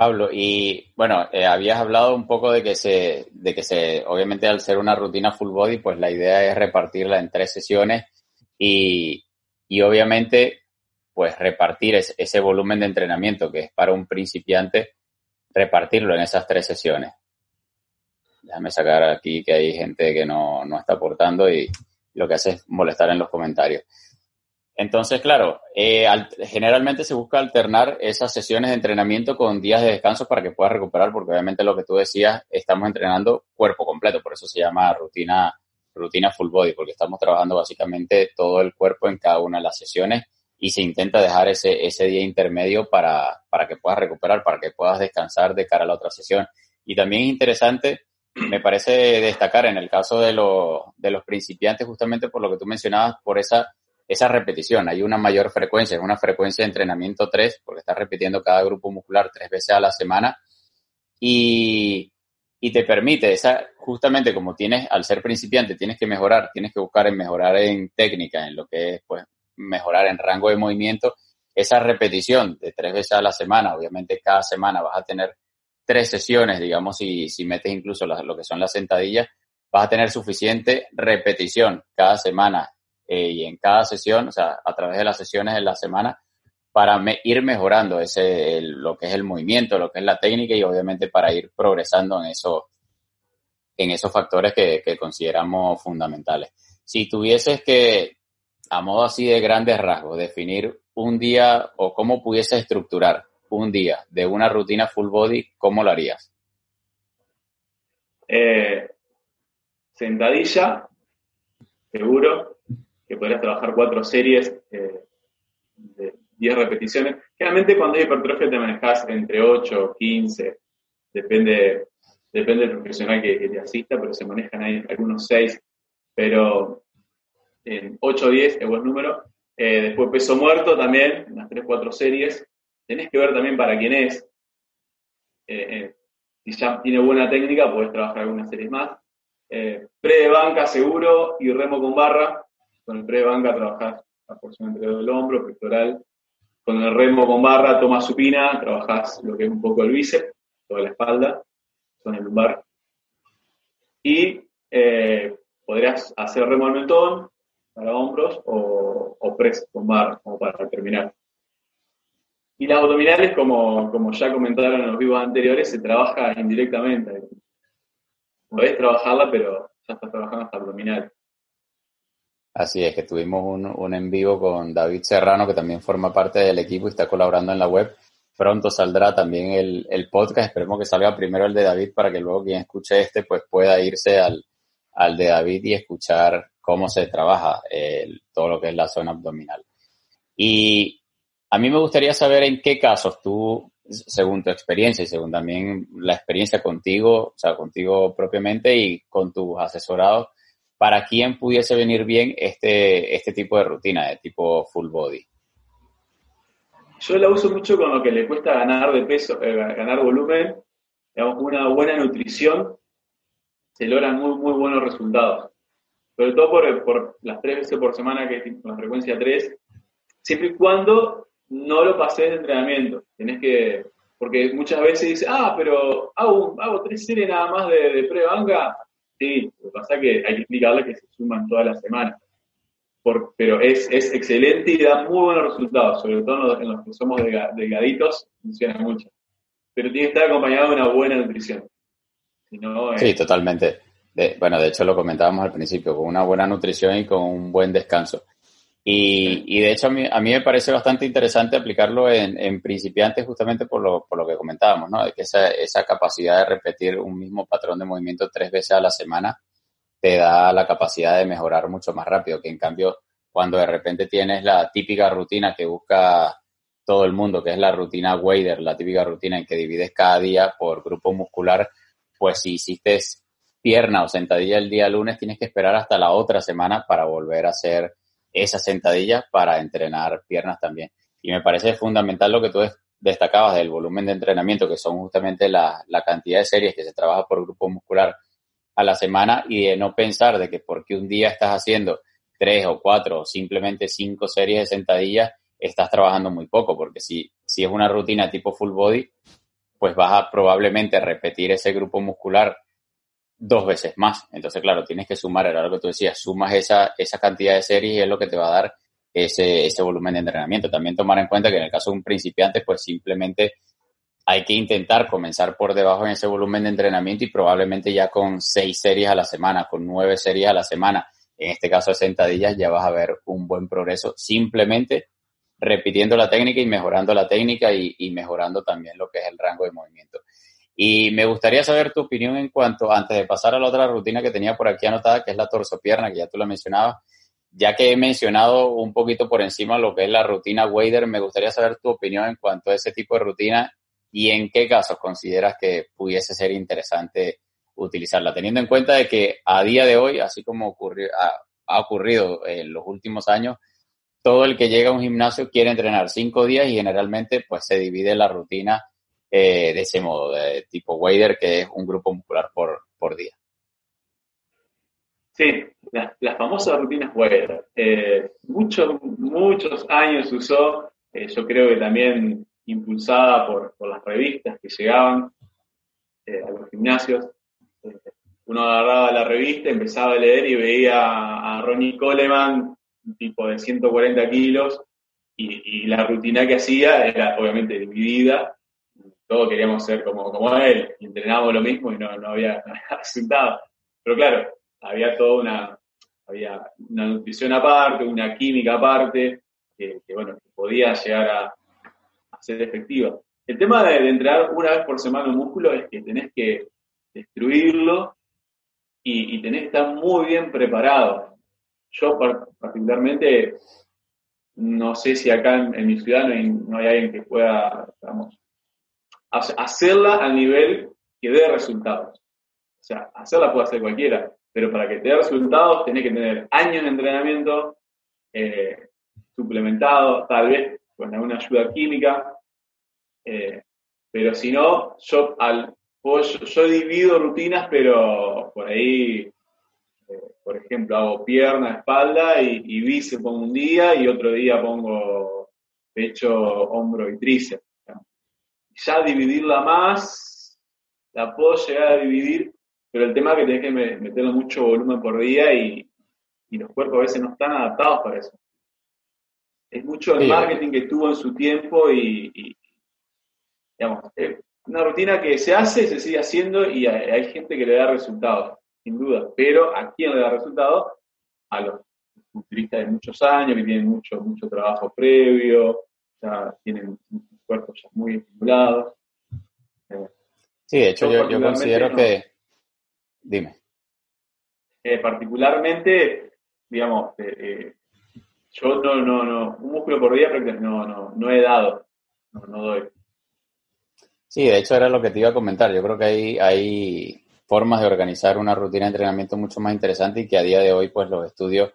Pablo, y bueno, eh, habías hablado un poco de que se, de que se, obviamente al ser una rutina full body, pues la idea es repartirla en tres sesiones y, y obviamente pues repartir ese volumen de entrenamiento que es para un principiante, repartirlo en esas tres sesiones. Déjame sacar aquí que hay gente que no, está aportando y lo que hace es molestar en los comentarios. Entonces, claro, eh, generalmente se busca alternar esas sesiones de entrenamiento con días de descanso para que puedas recuperar, porque obviamente lo que tú decías, estamos entrenando cuerpo completo, por eso se llama rutina, rutina full body, porque estamos trabajando básicamente todo el cuerpo en cada una de las sesiones y se intenta dejar ese, ese día intermedio para, para que puedas recuperar, para que puedas descansar de cara a la otra sesión. Y también es interesante, me parece destacar en el caso de, de los principiantes, justamente por lo que tú mencionabas, por esa, esa repetición. Hay una mayor frecuencia, es una frecuencia de entrenamiento 3, porque estás repitiendo cada grupo muscular tres veces a la semana. Y, y te permite, esa, justamente como tienes, al ser principiante, tienes que mejorar, tienes que buscar en mejorar en técnica, en lo que es, pues, mejorar en rango de movimiento, esa repetición de tres veces a la semana, obviamente cada semana vas a tener tres sesiones, digamos, y si metes incluso lo que son las sentadillas, vas a tener suficiente repetición cada semana eh, y en cada sesión, o sea, a través de las sesiones de la semana, para ir mejorando ese, lo que es el movimiento, lo que es la técnica y obviamente para ir progresando en, eso, en esos factores que, que consideramos fundamentales. Si tuvieses que a modo así de grandes rasgos, definir un día o cómo pudiese estructurar un día de una rutina full body, ¿cómo lo harías? Eh, sentadilla, seguro, que podrías trabajar cuatro series eh, de 10 repeticiones. Generalmente cuando hay hipertrofia te manejas entre 8 o 15, depende, depende del profesional que, te asista, pero se manejan ahí algunos 6, pero en 8 o 10 es buen número. Eh, después peso muerto también, en las 3 4 series. Tenés que ver también para quién es. Eh, eh, si ya tiene buena técnica, podés trabajar algunas series más. pre de banca seguro y remo con barra. Con el pre de banca trabajás la porción entre el hombro, pectoral. Con el remo con barra, toma supina, trabajás lo que es un poco el bíceps, toda la espalda, con el lumbar. Y podrías hacer remo al mentón, para hombros o, o press con barra, como para terminar. Y las abdominales, como, como ya comentaron en los vivos anteriores, se trabaja indirectamente. Podés trabajarla, pero ya estás trabajando hasta abdominal. Así es, que tuvimos un, un en vivo con David Serrano, que también forma parte del equipo y está colaborando en la web. Pronto saldrá también el, el podcast. Esperemos que salga primero el de David para que luego quien escuche este pues pueda irse al, al de David y escuchar cómo se trabaja todo lo que es la zona abdominal. Y a mí me gustaría saber en qué casos tú, según tu experiencia y según también la experiencia contigo, o sea, contigo propiamente y con tus asesorados, para quién pudiese venir bien este, este tipo de rutina, de tipo full body. Yo la uso mucho con lo que le cuesta ganar de peso, eh, ganar volumen, digamos, una buena nutrición, se logran muy, muy buenos resultados sobre todo por, las tres veces por semana que con la frecuencia 3, siempre y cuando no lo pases de entrenamiento. Tenés que, porque muchas veces dice, ah, pero hago, hago tres series nada más de, de pre-banca. Sí, lo que pasa es que hay que explicarle que se suman todas las semanas. pero es, es, excelente y da muy buenos resultados, sobre todo en los, que somos delgaditos, funciona mucho. Pero tiene que estar acompañado de una buena nutrición. Sí, totalmente. bueno, de hecho lo comentábamos al principio, con una buena nutrición y con un buen descanso. Y, de hecho a mí, a mí me parece bastante interesante aplicarlo en, principiantes justamente por lo, por lo que comentábamos, ¿no? De que esa, esa capacidad de repetir un mismo patrón de movimiento tres veces a la semana te da la capacidad de mejorar mucho más rápido, que en cambio cuando de repente tienes la típica rutina que busca todo el mundo, que es la rutina Wader, la típica rutina en que divides cada día por grupo muscular, pues si hiciste pierna o sentadilla el día lunes, tienes que esperar hasta la otra semana para volver a hacer esas sentadillas para entrenar piernas también. Y me parece fundamental lo que tú destacabas del volumen de entrenamiento, que son justamente la, cantidad de series que se trabaja por grupo muscular a la semana y de no pensar de que porque un día estás haciendo tres o cuatro o simplemente cinco series de sentadillas, estás trabajando muy poco, porque si, si es una rutina tipo full body, pues vas a probablemente repetir ese grupo muscular dos veces más. Entonces, claro, tienes que sumar, era lo que tú decías, sumas esa, esa cantidad de series y es lo que te va a dar ese, ese volumen de entrenamiento. También tomar en cuenta que en el caso de un principiante, pues simplemente hay que intentar comenzar por debajo en ese volumen de entrenamiento y probablemente ya con seis series a la semana, con nueve series a la semana, en este caso de sentadillas, ya vas a ver un buen progreso simplemente repitiendo la técnica y mejorando la técnica y mejorando también lo que es el rango de movimiento. Y me gustaría saber tu opinión en cuanto, antes de pasar a la otra rutina que tenía por aquí anotada, que es la torso-pierna, que ya tú la mencionabas, ya que he mencionado un poquito por encima lo que es la rutina Wader, me gustaría saber tu opinión en cuanto a ese tipo de rutina y en qué casos consideras que pudiese ser interesante utilizarla, teniendo en cuenta de que a día de hoy, así como ha ocurrido en los últimos años, todo el que llega a un gimnasio quiere entrenar cinco días y generalmente pues se divide la rutina eh, de ese modo, de tipo Wader, que es un grupo muscular por, por día. Sí, las, famosas rutinas Wader. Eh, muchos, muchos años usó, eh, yo creo que también impulsada por, las revistas que llegaban eh, a los gimnasios. uno agarraba la revista, empezaba a leer y veía a Ronnie Coleman, un tipo de 140 kilos, y la rutina que hacía era obviamente dividida todos queríamos ser como, como él, entrenábamos lo mismo y no, no, había, resultado. Pero claro, había toda una, había una nutrición aparte, una química aparte, que, bueno, podía llegar a, ser efectiva. El tema de, entrenar una vez por semana un músculo es que tenés que destruirlo y, tenés que estar muy bien preparado. Yo particularmente no sé si acá en, mi ciudad no hay, no hay, alguien que pueda, digamos, hacerla al nivel que dé resultados. O sea, hacerla puede hacer cualquiera, pero para que te dé resultados tenés que tener años de entrenamiento eh, suplementado, tal vez con alguna ayuda química, eh, pero si no, yo, al, yo, divido rutinas, pero por ahí, eh, por ejemplo, hago pierna, espalda y, y bíceps un día y otro día pongo pecho, hombro y tríceps ya dividirla más, la puedo llegar a dividir, pero el tema es que tenés que meterle mucho volumen por día y, los cuerpos a veces no están adaptados para eso. Es mucho el marketing que tuvo en su tiempo y, digamos, es una rutina que se hace, se sigue haciendo y hay, gente que le da resultados, sin duda. Pero ¿a quién le da resultados? A los culturistas de muchos años, que tienen mucho, mucho trabajo previo, ya tienen cuerpos muy estimulados. sí, de hecho yo, considero que... Dime. Eh, particularmente, digamos, eh, eh, yo no, no, no, un músculo por día no, no, no he dado, no, no doy. Sí, de hecho era lo que te iba a comentar. Yo creo que hay, hay formas de organizar una rutina de entrenamiento mucho más interesante y que a día de hoy, pues los estudios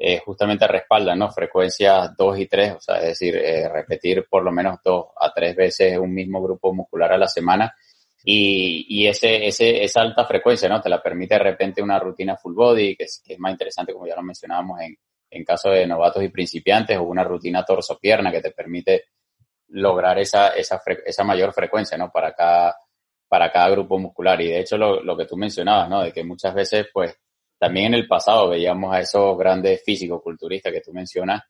eh, justamente respaldan, ¿no? Frecuencias 2 y 3, o sea, es decir, eh, repetir por lo menos dos a tres veces un mismo grupo muscular a la semana y, y ese, ese, esa alta frecuencia, ¿no? Te la permite de repente una rutina full body, que es, que es más interesante, como ya lo mencionábamos, en, en caso de novatos y principiantes, o una rutina torso-pierna que te permite lograr esa, esa, esa mayor frecuencia, ¿no? Para cada, para cada grupo muscular. Y de hecho, lo, lo que tú mencionabas, ¿no? De que muchas veces, pues, también en el pasado veíamos a esos grandes físicos culturistas que tú mencionas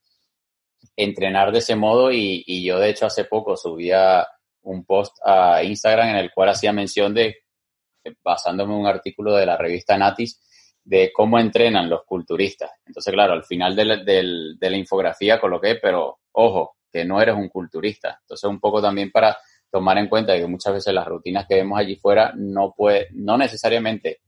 entrenar de ese modo y, yo de hecho hace poco subía un post a Instagram en el cual hacía mención de, basándome en un artículo de la revista Natis, de cómo entrenan los culturistas. Entonces, claro, al final de la, de la infografía coloqué, pero ojo, que no eres un culturista. Entonces, un poco también para tomar en cuenta que muchas veces las rutinas que vemos allí fuera no puede, no necesariamente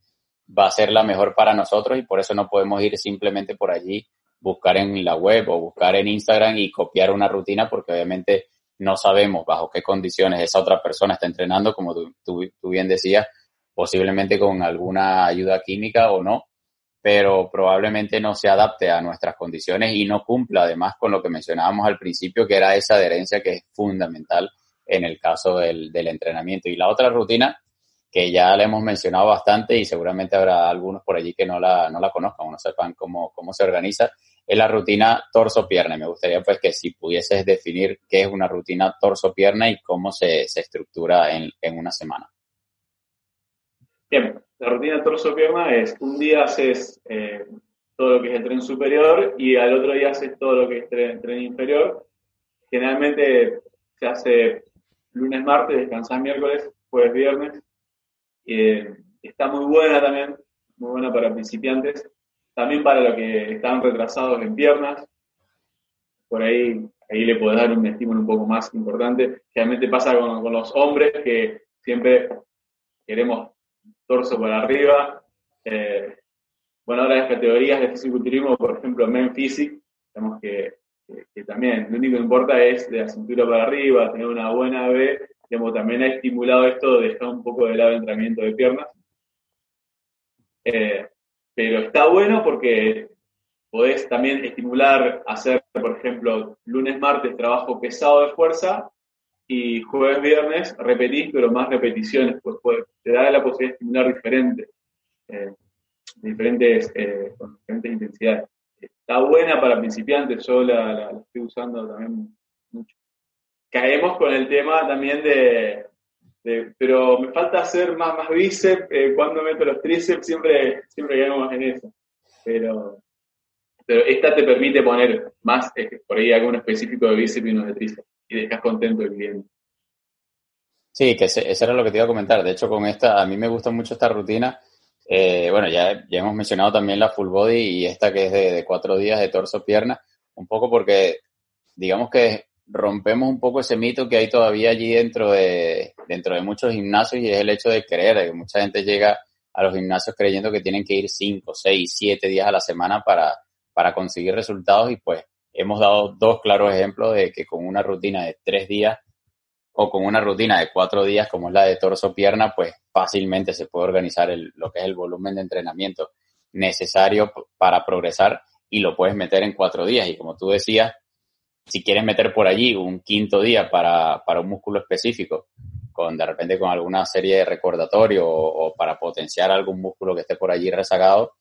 va a ser la mejor para nosotros y por eso no podemos ir simplemente por allí, buscar en la web o buscar en Instagram y copiar una rutina porque obviamente no sabemos bajo qué condiciones esa otra persona está entrenando, como tú, tú, bien decías, posiblemente con alguna ayuda química o no, pero probablemente no se adapte a nuestras condiciones y no cumpla además con lo que mencionábamos al principio, que era esa adherencia que es fundamental en el caso del, del entrenamiento. Y la otra rutina que ya la hemos mencionado bastante y seguramente habrá algunos por allí que no la, no la conozcan o no sepan cómo, cómo se organiza, es la rutina torso-pierna. Me gustaría pues que si pudieses definir qué es una rutina torso-pierna y cómo se, se estructura en, en, una semana. Bien, la rutina torso-pierna es un día haces eh, todo lo que es el tren superior y al otro día haces todo lo que es el tren inferior. Generalmente se hace lunes, martes, descansas miércoles, jueves, viernes eh, está muy buena también, muy buena para principiantes, también para los que están retrasados en piernas, por ahí, ahí le puedes dar un estímulo un poco más importante. Generalmente pasa con, con los hombres que siempre queremos torso para arriba. Eh, bueno, ahora las categorías de fisiculturismo, por ejemplo, Men Physique, tenemos que, que, que, también lo único que importa es de la cintura para arriba, tener una buena B también ha estimulado esto de dejar un poco de lado el entrenamiento de piernas. Eh, pero está bueno porque podés también estimular, hacer, por ejemplo, lunes, martes trabajo pesado de fuerza y jueves, viernes repetís, pero más repeticiones, pues, te da la posibilidad de estimular eh, diferentes, eh, con diferentes intensidades. Está buena para principiantes, yo la, la estoy usando también mucho caemos con el tema también de, pero me falta hacer más, más bíceps, eh, cuando meto los tríceps, siempre, siempre caemos en eso. Pero, pero esta te permite poner más, por ahí algún específico de bíceps y uno de tríceps, y dejas contento el cliente. Sí, que ese, era lo que te iba a comentar. De hecho, con esta, a mí me gusta mucho esta rutina. Eh, bueno, ya, ya hemos mencionado también la full body y esta que es de, de cuatro días de torso-pierna, un poco porque digamos que rompemos un poco ese mito que hay todavía allí dentro de, dentro de muchos gimnasios y es el hecho de creer, que mucha gente llega a los gimnasios creyendo que tienen que ir 5, 6, 7 días a la semana para, para conseguir resultados y pues hemos dado dos claros ejemplos de que con una rutina de tres días o con una rutina de cuatro días como es la de torso-pierna, pues fácilmente se puede organizar el, lo que es el volumen de entrenamiento necesario para progresar y lo puedes meter en cuatro días. Y como tú decías, si quieres meter por allí un quinto día para, para un músculo específico, con de repente con alguna serie de recordatorio o, para potenciar algún músculo que esté por allí rezagado,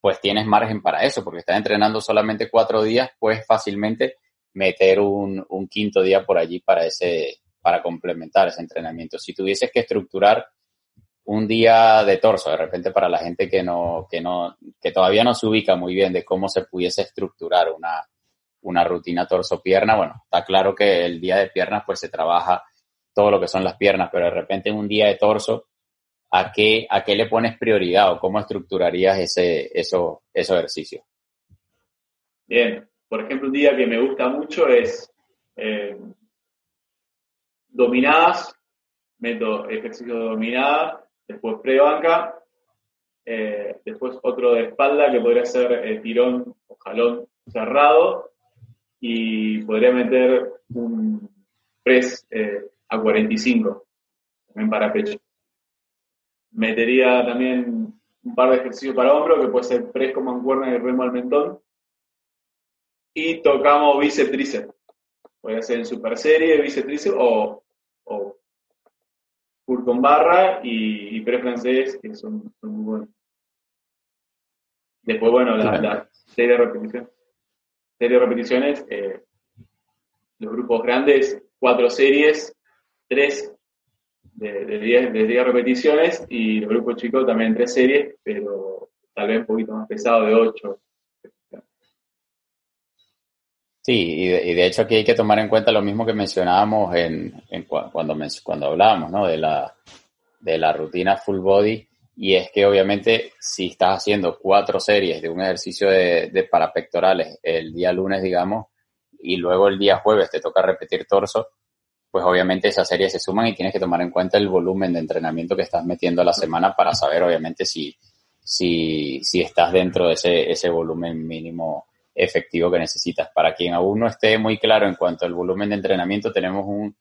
pues tienes margen para eso, porque estás entrenando solamente cuatro días, puedes fácilmente meter un, un quinto día por allí para ese, para complementar ese entrenamiento. Si tuvieses que estructurar un día de torso, de repente para la gente que no, que no, que todavía no se ubica muy bien de cómo se pudiese estructurar una, una rutina torso-pierna, bueno, está claro que el día de piernas pues se trabaja todo lo que son las piernas, pero de repente en un día de torso, ¿a qué, a qué le pones prioridad o cómo estructurarías ese, eso? Bien, por ejemplo, un día que me gusta mucho es eh, dominadas, meto ejercicio de dominada, después pre-banca, eh, después otro de espalda que podría ser eh, tirón o jalón cerrado, y podría meter un press eh, a 45, también para pecho. Metería también un par de ejercicios para hombro, que puede ser press con mancuerna y remo al mentón. Y tocamos bíceps tríceps. Puede ser en super serie, bíceps tríceps o, o con barra y, y francés, que son, muy buenos. Después, bueno, la, la serie de repetición serie de repeticiones, eh, los grupos grandes cuatro series, tres de 10 de, diez repeticiones y el grupo chico también tres series, pero tal vez un poquito más pesado de ocho. Sí, y de, hecho aquí hay que tomar en cuenta lo mismo que mencionábamos en, cuando, cuando hablábamos ¿no? de, la, de la rutina full body, y es que obviamente si estás haciendo cuatro series de un ejercicio de, de parapectorales el día lunes, digamos, y luego el día jueves te toca repetir torso, pues obviamente esas series se suman y tienes que tomar en cuenta el volumen de entrenamiento que estás metiendo a la semana para saber obviamente si, si, si estás dentro de ese, ese volumen mínimo efectivo que necesitas. Para quien aún no esté muy claro en cuanto al volumen de entrenamiento, tenemos un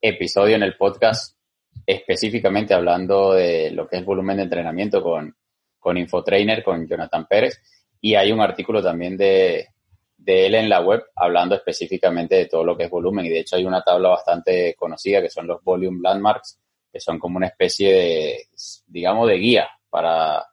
episodio en el podcast específicamente hablando de lo que es volumen de entrenamiento con, con Infotrainer, con Jonathan Pérez, y hay un artículo también de, de él en la web hablando específicamente de todo lo que es volumen. Y de hecho hay una tabla bastante conocida que son los volume landmarks que son como una especie de digamos de guía para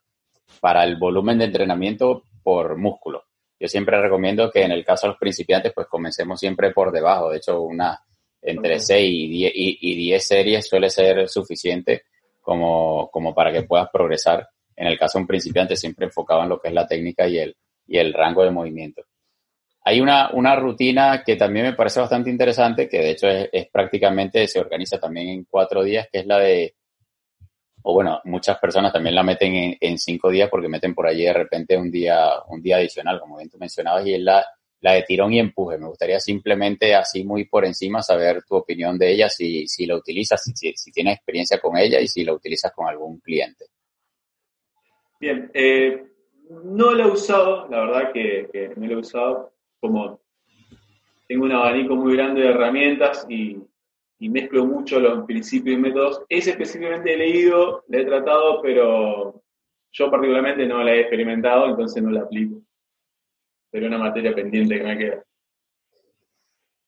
para el volumen de entrenamiento por músculo. Yo siempre recomiendo que en el caso de los principiantes pues comencemos siempre por debajo. De hecho una entre 6 y 10, y, 10 series suele ser suficiente como, como para que puedas progresar en el caso de un principiante siempre enfocado en lo que es la técnica y el, y el rango de movimiento. Hay una, una rutina que también me parece bastante interesante, que de hecho es, prácticamente, se organiza también en cuatro días, que es la de, o bueno, muchas personas también la meten en, cinco días porque meten por allí de repente un día, un día adicional, como bien tú mencionabas, y es la, la de tirón y empuje. Me gustaría simplemente así muy por encima saber tu opinión de ella, si, si la utilizas, si, tienes experiencia con ella y si la utilizas con algún cliente. Bien, eh, no la he usado, la verdad que, que no la he usado, como tengo un abanico muy grande de herramientas y, mezclo mucho los principios y métodos. Ese específicamente he leído, le he tratado, pero yo particularmente no la he experimentado, entonces no la aplico. Pero una materia pendiente que me queda.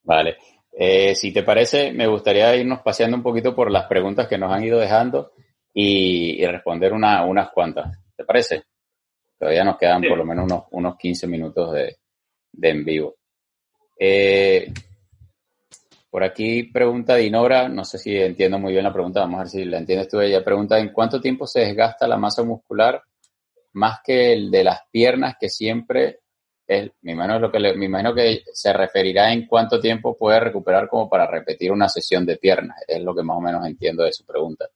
Vale. Eh, si te parece, me gustaría irnos paseando un poquito por las preguntas que nos han ido dejando y, responder unas cuantas. ¿Te parece? Todavía nos quedan por lo menos unos, unos 15 minutos de, de en vivo. Eh, por aquí pregunta Dinora, no sé si entiendo muy bien la pregunta, vamos a ver si la entiendes tú. Ella pregunta, ¿en cuánto tiempo se desgasta la masa muscular más que el de las piernas que siempre es, me imagino, lo que me imagino que se referirá en cuánto tiempo puede recuperar como para repetir una sesión de piernas, es lo que más o menos entiendo de su pregunta.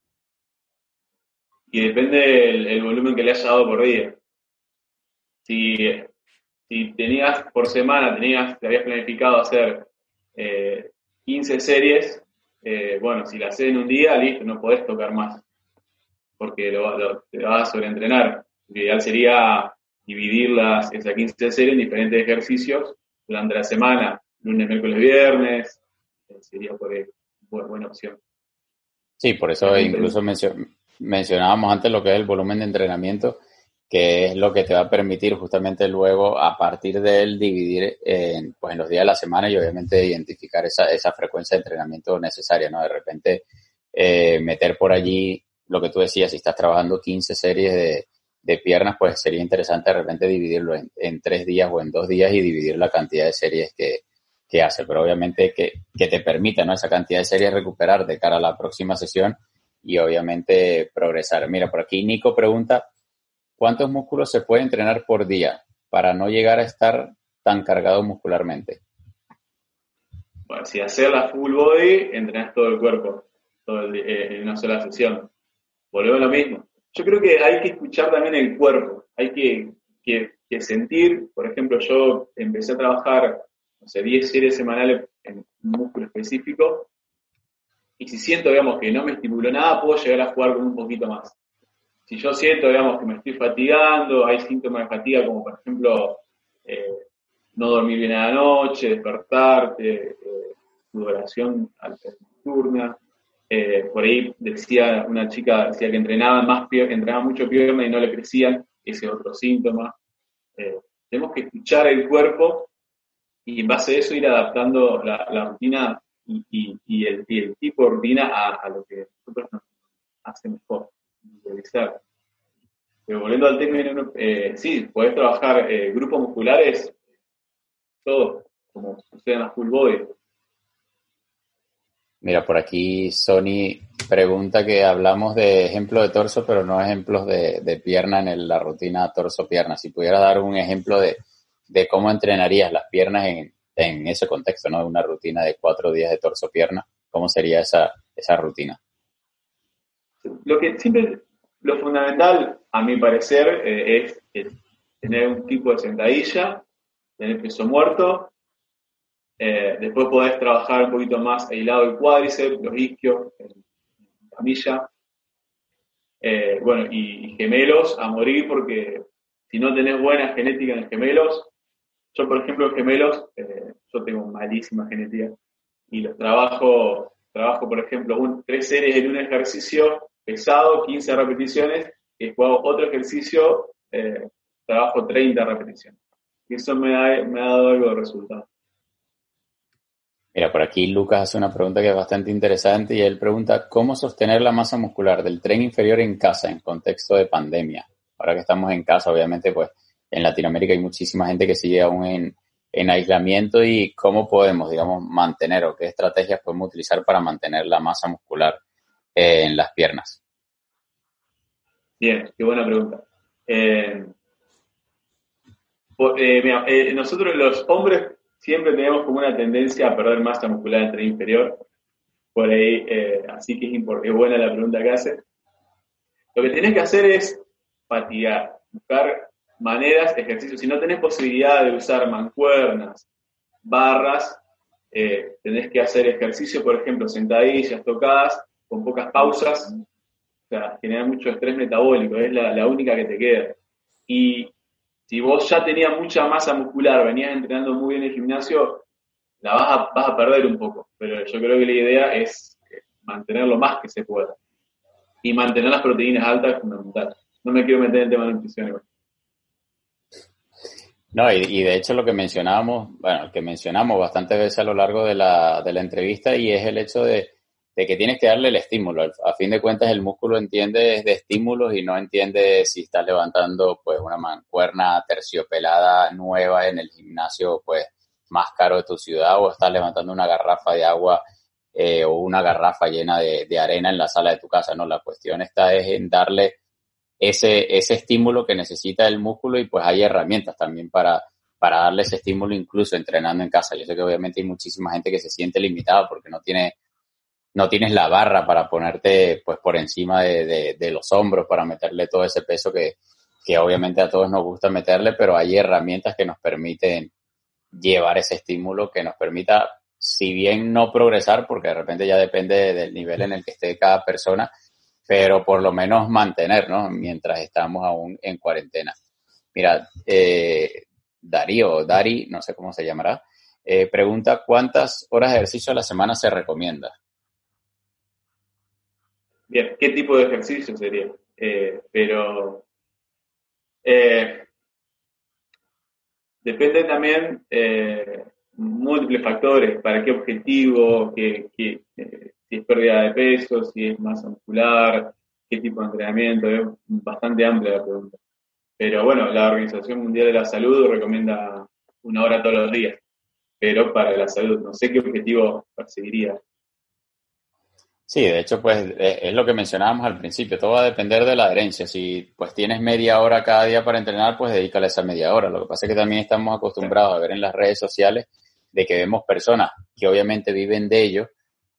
Y depende el, volumen que le haya dado por día. Si si tenías por semana, tenías, te habías planificado hacer 15 eh, series, eh, bueno, si la haces en un día, listo, no podés tocar más, porque lo, te vas a sobreentrenar. Lo ideal sería dividir las, esas 15 series en diferentes ejercicios durante la semana, lunes, miércoles, viernes, eh, sería por ahí, buena, opción. Sí, por eso incluso mencionábamos antes lo que es el volumen de entrenamiento que es lo que te va a permitir justamente luego a partir de él dividir en, pues en los días de la semana y obviamente identificar esa, esa frecuencia de entrenamiento necesaria, ¿no? De repente eh, meter por allí lo que tú decías, si estás trabajando 15 series de, de piernas, pues sería interesante de repente dividirlo en, tres días o en dos días y dividir la cantidad de series que, que hace, pero obviamente que, que te permita, ¿no? Esa cantidad de series recuperar de cara a la próxima sesión y obviamente progresar. Mira, por aquí Nico pregunta, ¿Cuántos músculos se puede entrenar por día para no llegar a estar tan cargado muscularmente? Bueno, si hacer la full body, entrenas todo el cuerpo todo el, eh, en una sola sesión. Volvemos lo mismo. Yo creo que hay que escuchar también el cuerpo. Hay que, sentir, por ejemplo, yo empecé a trabajar, no sé, 10 series semanales en un músculo específico y si siento, digamos, que no me estimuló nada, puedo llegar a jugar con un poquito más si yo siento, digamos, que me estoy fatigando, hay síntomas de fatiga como por ejemplo eh, no dormir bien a la noche, despertarte, eh, sudoración nocturna. Eh, por ahí decía una chica decía que entrenaba más entrenaba mucho pierna y no le crecían, ese otro síntoma. Eh, tenemos que escuchar el cuerpo y en base a eso ir adaptando la, rutina y, el, tipo de rutina a, lo que nosotros nos hace mejor. Pero volviendo al término, eh, sí, podés trabajar eh, grupos musculares, todo, como sucede en la full body. Mira, por aquí Sony pregunta que hablamos de ejemplo de torso, pero no ejemplos de, pierna en la rutina torso-pierna. Si pudiera dar un ejemplo de, cómo entrenarías las piernas en, ese contexto, ¿no? Una rutina de cuatro días de torso-pierna, ¿cómo sería esa, esa rutina? Lo que siempre, lo fundamental, a mi parecer, eh, es tener un tipo de sentadilla, tener peso muerto eh, después podés trabajar un poquito más el cuádriceps, los isquios, la camilla. Eh, bueno, y, gemelos a morir porque si no tenés buena genética en gemelos, yo por ejemplo en gemelos, eh, yo tengo malísima genética y los trabajo, trabajo por ejemplo un, tres series en un ejercicio pesado, 15 repeticiones, y después hago otro ejercicio, trabajo 30 repeticiones. Y eso me me ha dado algo de resultado. Mira, por aquí Lucas hace una pregunta que es bastante interesante y él pregunta cómo sostener la masa muscular del tren inferior en casa en contexto de pandemia. Ahora que estamos en casa, obviamente, pues en Latinoamérica hay muchísima gente que sigue aún en, aislamiento y cómo podemos, digamos, mantener o qué estrategias podemos utilizar para mantener la masa muscular eh, en las piernas. Bien, qué buena pregunta. Eh, eh, nosotros los hombres siempre tenemos como una tendencia a perder masa muscular entre inferior. Por ahí, eh, así que es, es, buena la pregunta que hace. Lo que tenés que hacer es fatigar, buscar maneras, ejercicios. Si no tenés posibilidad de usar mancuernas, barras, eh, tenés que hacer ejercicio, por ejemplo, sentadillas, tocadas, con pocas pausas. O sea, genera mucho estrés metabólico, es la, la única que te queda. Y si vos ya tenías mucha masa muscular, venías entrenando muy bien en el gimnasio, la vas a, vas a perder un poco. Pero yo creo que la idea es eh, mantener lo más que se pueda. Y mantener las proteínas altas es fundamental. No me quiero meter en el tema de nutrición No, y, de hecho lo que mencionábamos, bueno, que mencionamos bastantes veces a lo largo de la, de la entrevista y es el hecho de, de que tienes que darle el estímulo. A fin de cuentas, el músculo entiende de estímulos y no entiende si estás levantando pues una mancuerna terciopelada nueva en el gimnasio pues más caro de tu ciudad o estás levantando una garrafa de agua eh, o una garrafa llena de, arena en la sala de tu casa. No, la cuestión está es en darle ese, ese estímulo que necesita el músculo y pues hay herramientas también para, para darle ese estímulo incluso entrenando en casa. Yo sé que obviamente hay muchísima gente que se siente limitada porque no tiene no tienes la barra para ponerte pues por encima de, los hombros para meterle todo ese peso que, que obviamente a todos nos gusta meterle, pero hay herramientas que nos permiten llevar ese estímulo que nos permita, si bien no progresar, porque de repente ya depende del nivel en el que esté cada persona, pero por lo menos mantenernos mientras estamos aún en cuarentena. Mira, eh, Darío, Dari, no sé cómo se llamará, eh, pregunta cuántas horas de ejercicio a la semana se recomienda. Bien, ¿qué tipo de ejercicio sería? Eh, pero eh, depende también eh, múltiples factores, para qué objetivo, qué, si es pérdida de peso, si es masa muscular, qué tipo de entrenamiento, es bastante amplia la pregunta. Pero bueno, la Organización Mundial de la Salud recomienda una hora todos los días, pero para la salud, no sé qué objetivo perseguiría. Sí, de hecho, pues e, es lo que mencionábamos al principio, todo va a depender de la adherencia. Si pues tienes media hora cada día para entrenar, pues dedícale esa media hora. Lo que pasa es que también estamos acostumbrados a ver en las redes sociales de que vemos personas que obviamente viven de ello,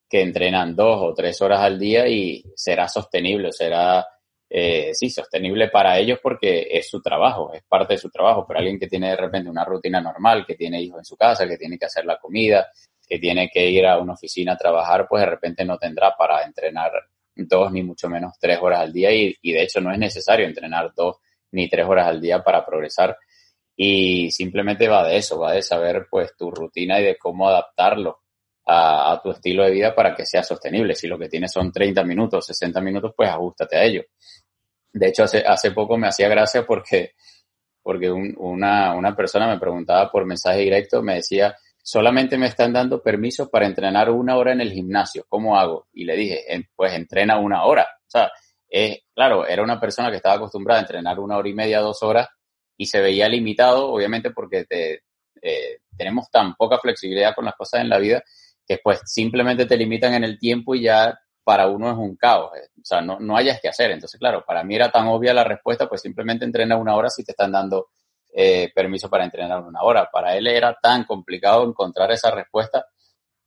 que entrenan dos o tres horas al día y será sostenible, será, eh, sí, sostenible para ellos porque es su trabajo, es parte de su trabajo, pero alguien que tiene de repente una rutina normal, que tiene hijos en su casa, que tiene que hacer la comida, que tiene que ir a una oficina a trabajar, pues de repente no tendrá para entrenar dos ni mucho menos tres horas al día y, de hecho no es necesario entrenar dos ni tres horas al día para progresar y simplemente va de eso, va de saber pues tu rutina y de cómo adaptarlo a, tu estilo de vida para que sea sostenible. Si lo que tienes son 30 minutos, 60 minutos, pues ajustate a ello. De hecho, hace, poco me hacía gracia porque, porque una, una persona me preguntaba por mensaje directo, me decía, solamente me están dando permiso para entrenar una hora en el gimnasio. ¿Cómo hago? Y le dije, pues entrena una hora. O sea, claro, era una persona que estaba acostumbrada a entrenar una hora y media, dos horas y se veía limitado, obviamente porque te, eh, tenemos tan poca flexibilidad con las cosas en la vida que pues simplemente te limitan en el tiempo y ya para uno es un caos, eh, o sea, no, no hayas que hacer. Entonces, claro, para mí era tan obvia la respuesta, pues simplemente entrena una hora si te están dando eh, permiso para entrenar una hora. Para él era tan complicado encontrar esa respuesta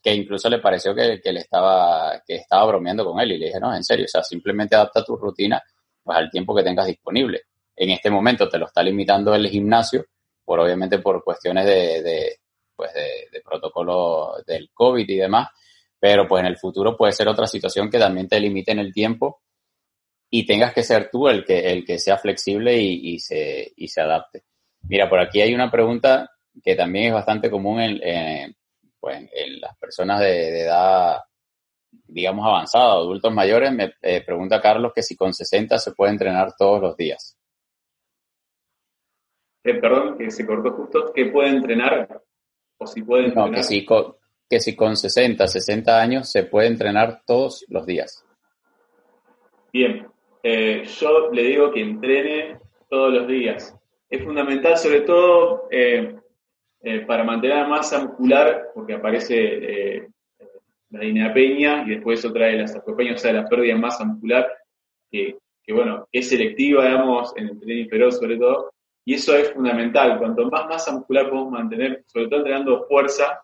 que incluso le pareció que, le estaba, que estaba bromeando con él y le dije, no, en serio, o sea, simplemente adapta tu rutina pues, al tiempo que tengas disponible. En este momento te lo está limitando el gimnasio, por obviamente por cuestiones de, de pues de, de protocolo del COVID y demás, pero pues en el futuro puede ser otra situación que también te limite en el tiempo y tengas que ser tú el que, el que sea flexible y se, y se adapte. Mira, por aquí hay una pregunta que también es bastante común en, pues, en las personas de, de, edad, digamos, avanzada, adultos mayores. Me eh, pregunta Carlos que si con 60 se puede entrenar todos los días. Eh, perdón, que se cortó justo. ¿Qué puede entrenar? O si puede entrenar. No, que si con, que si con 60, 60 años se puede entrenar todos los días. Bien, eh, yo le digo que entrene todos los días. Es fundamental, sobre todo eh, eh, para mantener la masa muscular, porque aparece eh, la dinapenia y después eso trae la sarcopenia, o sea, la pérdida de masa muscular, que, bueno, es selectiva, digamos, en el tren inferior sobre todo, y eso es fundamental. Cuanto más masa muscular podemos mantener, sobre todo entrenando fuerza,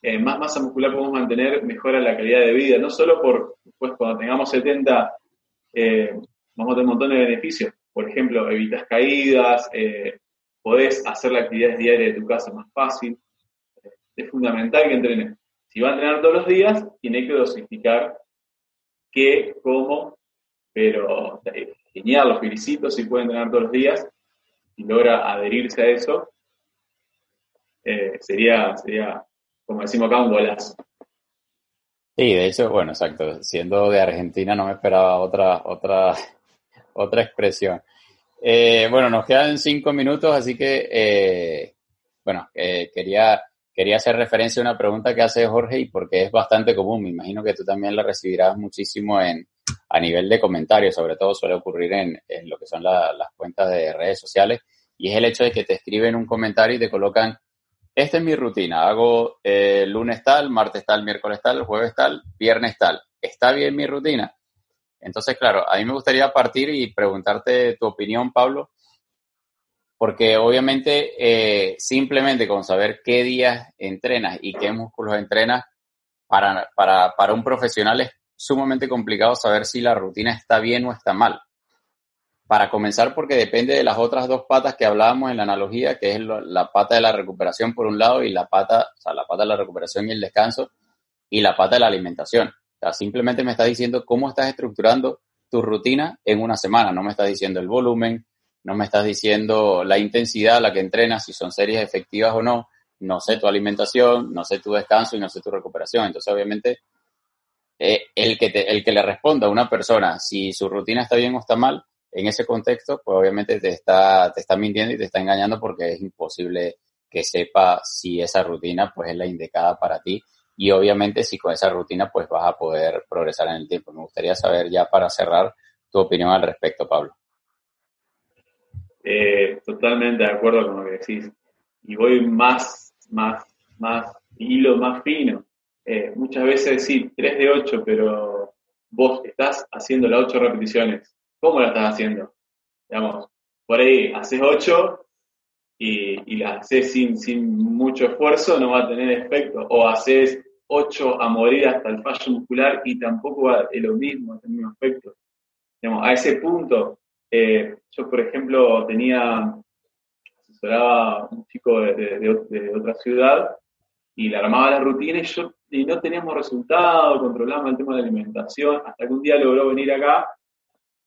eh, más masa muscular podemos mantener, mejora la calidad de vida, no solo por, pues cuando tengamos 70, eh, vamos a tener un montón de beneficios. Por ejemplo, evitas caídas, eh, podés hacer la actividad diaria de tu casa más fácil. Es fundamental que entrene. Si va a entrenar todos los días, tiene que dosificar qué, cómo, pero eh, genial, los felicito si puede entrenar todos los días y logra adherirse a eso, eh, sería, sería como decimos acá, un golazo. Sí, de hecho, bueno, exacto. Siendo de Argentina no me esperaba otra, otra, otra expresión. Eh, bueno, nos quedan cinco minutos, así que, eh, bueno, eh, quería, quería hacer referencia a una pregunta que hace Jorge y porque es bastante común. Me imagino que tú también la recibirás muchísimo en, a nivel de comentarios, sobre todo suele ocurrir en, en lo que son la, las cuentas de redes sociales, y es el hecho de que te escriben un comentario y te colocan esta es mi rutina, hago eh, lunes tal, martes tal, miércoles tal, jueves tal, viernes tal. ¿Está bien mi rutina? Entonces, claro, a mí me gustaría partir y preguntarte tu opinión, Pablo, porque obviamente eh, simplemente con saber qué días entrenas y qué músculos entrenas, para, para, para un profesional es sumamente complicado saber si la rutina está bien o está mal para comenzar porque depende de las otras dos patas que hablábamos en la analogía, que es la pata de la recuperación por un lado y la pata, o sea, la pata de la recuperación y el descanso y la pata de la alimentación. Simplemente me estás diciendo cómo estás estructurando tu rutina en una semana, no me estás diciendo el volumen, no me estás diciendo la intensidad a la que entrenas, si son series efectivas o no, no sé tu alimentación, no sé tu descanso y no sé tu recuperación. Entonces, obviamente, eh, el, que te, el que le responda a una persona si su rutina está bien o está mal, en ese contexto, pues obviamente te está, te está mintiendo y te está engañando porque es imposible que sepa si esa rutina pues es la indicada para ti y obviamente si con esa rutina pues vas a poder progresar en el tiempo. Me gustaría saber ya para cerrar tu opinión al respecto, Pablo. Eh, totalmente de acuerdo con lo que decís. Y voy más, más, más hilo más fino. Eh, muchas veces sí, 3 de 8, pero vos estás haciendo las 8 repeticiones ¿Cómo lo estás haciendo? Digamos, por ahí haces 8 y, y las haces sin, sin mucho esfuerzo, no va a tener efecto. O haces 8 a morir hasta el fallo muscular y tampoco va lo mismo, el mismo efecto. Digamos, a ese punto, eh, yo por ejemplo tenía, asesoraba a un chico de, de, otra ciudad y le armaba la rutina y yo y no teníamos resultados, controlábamos el tema de la alimentación, hasta que un día logró venir acá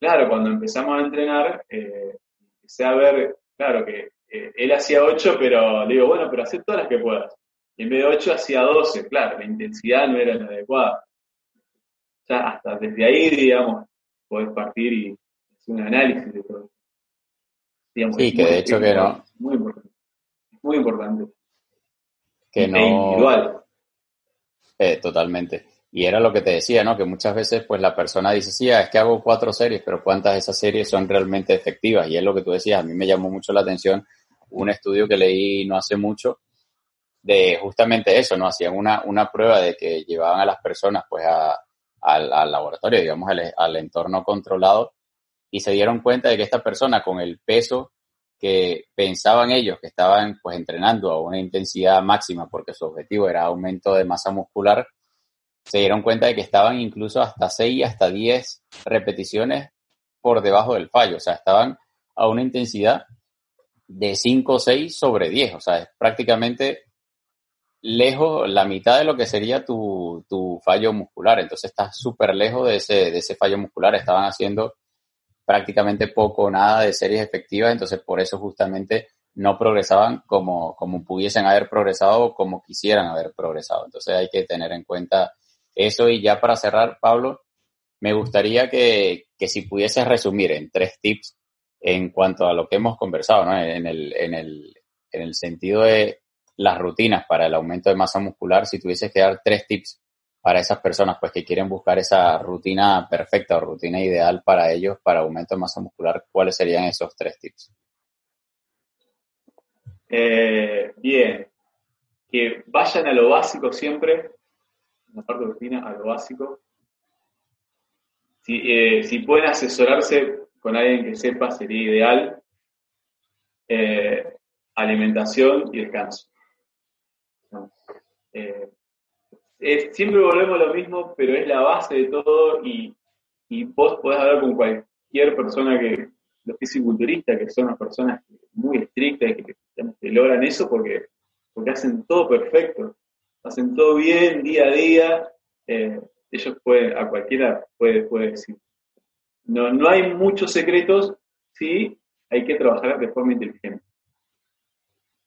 claro, cuando empezamos a entrenar, eh, empecé a ver, claro, que eh, él hacía 8, pero le digo, bueno, pero haz todas las que puedas. En vez de 8 hacía 12, claro, la intensidad no era la adecuada. Ya hasta desde ahí, digamos, podés partir y hacer un análisis de todo. Digamos, sí, que de hecho que no. Muy importante. Muy importante. Que no. individual. Eh, totalmente. Y era lo que te decía, ¿no? Que muchas veces pues la persona dice, sí, es que hago cuatro series, pero ¿cuántas de esas series son realmente efectivas? Y es lo que tú decías, a mí me llamó mucho la atención un estudio que leí no hace mucho, de justamente eso, ¿no? Hacían una, una prueba de que llevaban a las personas pues a, al, laboratorio, digamos, al, entorno controlado y se dieron cuenta de que esta persona con el peso que pensaban ellos que estaban pues entrenando a una intensidad máxima porque su objetivo era aumento de masa muscular, se dieron cuenta de que estaban incluso hasta 6 hasta 10 repeticiones por debajo del fallo, o sea, estaban a una intensidad de 5 o 6 sobre 10, o sea, es prácticamente lejos, la mitad de lo que sería tu, tu fallo muscular. Entonces estás súper lejos de ese, de ese fallo muscular. Estaban haciendo prácticamente poco o nada de series efectivas, entonces por eso justamente no progresaban como, como pudiesen haber progresado o como quisieran haber progresado. Entonces hay que tener en cuenta eso. Y ya para cerrar, Pablo, me gustaría que, que si pudieses resumir en tres tips en cuanto a lo que hemos conversado, ¿no? En el, en el, en el sentido de las rutinas para el aumento de masa muscular, si tuvieses que dar tres tips para esas personas pues que quieren buscar esa rutina perfecta o rutina ideal para ellos para aumento de masa muscular, ¿cuáles serían esos tres tips? Eh, bien, que vayan a lo básico siempre, en la parte de rutina, a lo básico. Si, eh, si pueden asesorarse con alguien que sepa, sería ideal. Eh, alimentación y descanso. Eh, siempre volvemos a lo mismo, pero es la base de todo y, vos podés hablar con cualquier persona que, los fisiculturistas, que son las personas muy estrictas, que, que, logran eso porque, porque hacen todo perfecto, hacen todo bien día a día, eh, ellos pueden, a cualquiera puede, puede decir. No, no hay muchos secretos, sí, hay que trabajar de forma inteligente.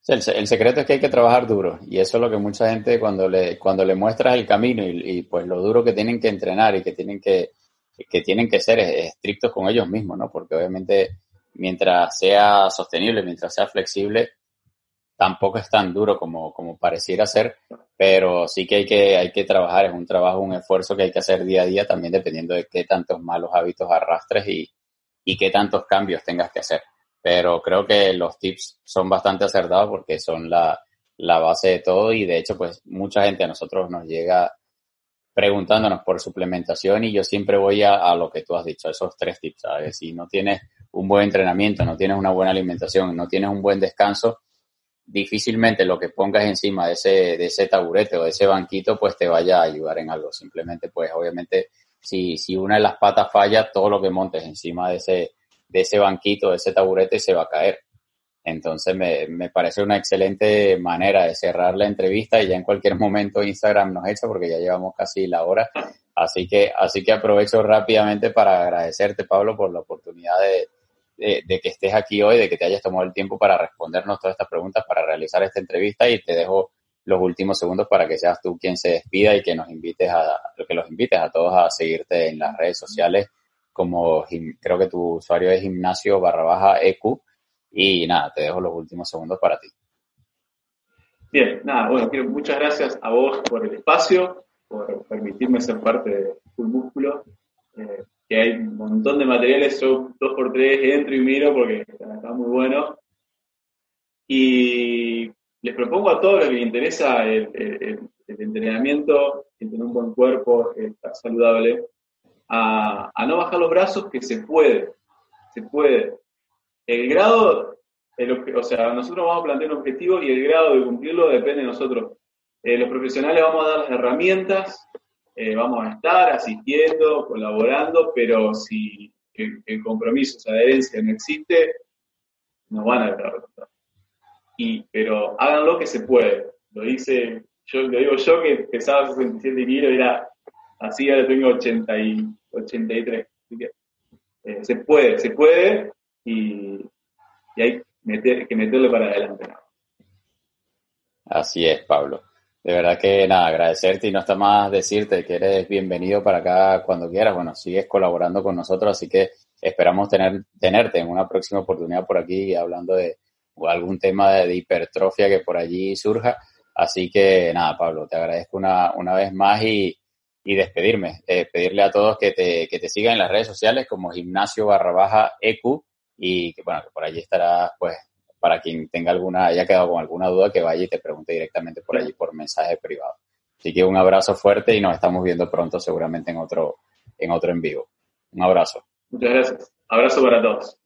El, secreto es que hay que trabajar duro. Y eso es lo que mucha gente cuando le, cuando le muestras el camino y, pues lo duro que tienen que entrenar y que tienen que, que tienen que ser estrictos con ellos mismos, ¿no? Porque obviamente mientras sea sostenible, mientras sea flexible, tampoco es tan duro como, como pareciera ser, pero sí que hay que, hay que trabajar, es un trabajo, un esfuerzo que hay que hacer día a día también dependiendo de qué tantos malos hábitos arrastres y, y qué tantos cambios tengas que hacer pero creo que los tips son bastante acertados porque son la, la base de todo y de hecho pues mucha gente a nosotros nos llega preguntándonos por suplementación y yo siempre voy a, lo que tú has dicho, esos tres tips, ¿sabes? Si no tienes un buen entrenamiento, no tienes una buena alimentación, no tienes un buen descanso, difícilmente lo que pongas encima de ese, de ese taburete o de ese banquito pues te vaya a ayudar en algo. Simplemente pues obviamente si, si una de las patas falla, todo lo que montes encima de ese, de ese banquito, de ese taburete, se va a caer. Entonces me, me, parece una excelente manera de cerrar la entrevista y ya en cualquier momento Instagram nos echa porque ya llevamos casi la hora. Así que, así que aprovecho rápidamente para agradecerte, Pablo, por la oportunidad de, de, que estés aquí hoy, de que te hayas tomado el tiempo para respondernos todas estas preguntas, para realizar esta entrevista y te dejo los últimos segundos para que seas tú quien se despida y que nos invites a, que los invites a todos a seguirte en las redes sociales como creo que tu usuario es gimnasio barra baja EQ. Y nada, te dejo los últimos segundos para ti. Bien, nada, bueno, quiero, muchas gracias a vos por el espacio, por permitirme ser parte de Full Músculo, eh, que hay un montón de materiales, yo dos por tres entro y miro porque está, muy bueno. Y les propongo a todos los que les interesa el, entrenamiento, el tener un buen cuerpo, estar saludable, a, no bajar los brazos, que se puede, se puede. El grado, o sea, nosotros vamos a plantear un objetivo y el grado de cumplirlo depende de nosotros. Eh, los profesionales vamos a dar las herramientas, eh, vamos a estar asistiendo, colaborando, pero si el, compromiso, esa adherencia no existe, no van a dar resultados. Y, pero háganlo que se puede. Lo dice, yo lo digo yo que pesaba 67 kilos, era Así ahora tengo 80 y 83. Eh, se puede, se puede y, hay que meterle para adelante. Así es, Pablo. De verdad que nada, agradecerte y no está más decirte que eres bienvenido para acá cuando quieras. Bueno, sigues colaborando con nosotros, así que esperamos tener, tenerte en una próxima oportunidad por aquí hablando de algún tema de, hipertrofia que por allí surja. Así que nada, Pablo, te agradezco una, una vez más y, y despedirme. Eh, pedirle a todos que te, que te sigan en las redes sociales como gimnasio barra baja EQ y que bueno, que por allí estarás pues para quien tenga alguna, haya quedado con alguna duda, que vaya y te pregunte directamente por allí por mensaje privado. Así que un abrazo fuerte y nos estamos viendo pronto seguramente en otro, en otro en vivo. Un abrazo. Muchas gracias. Abrazo para todos.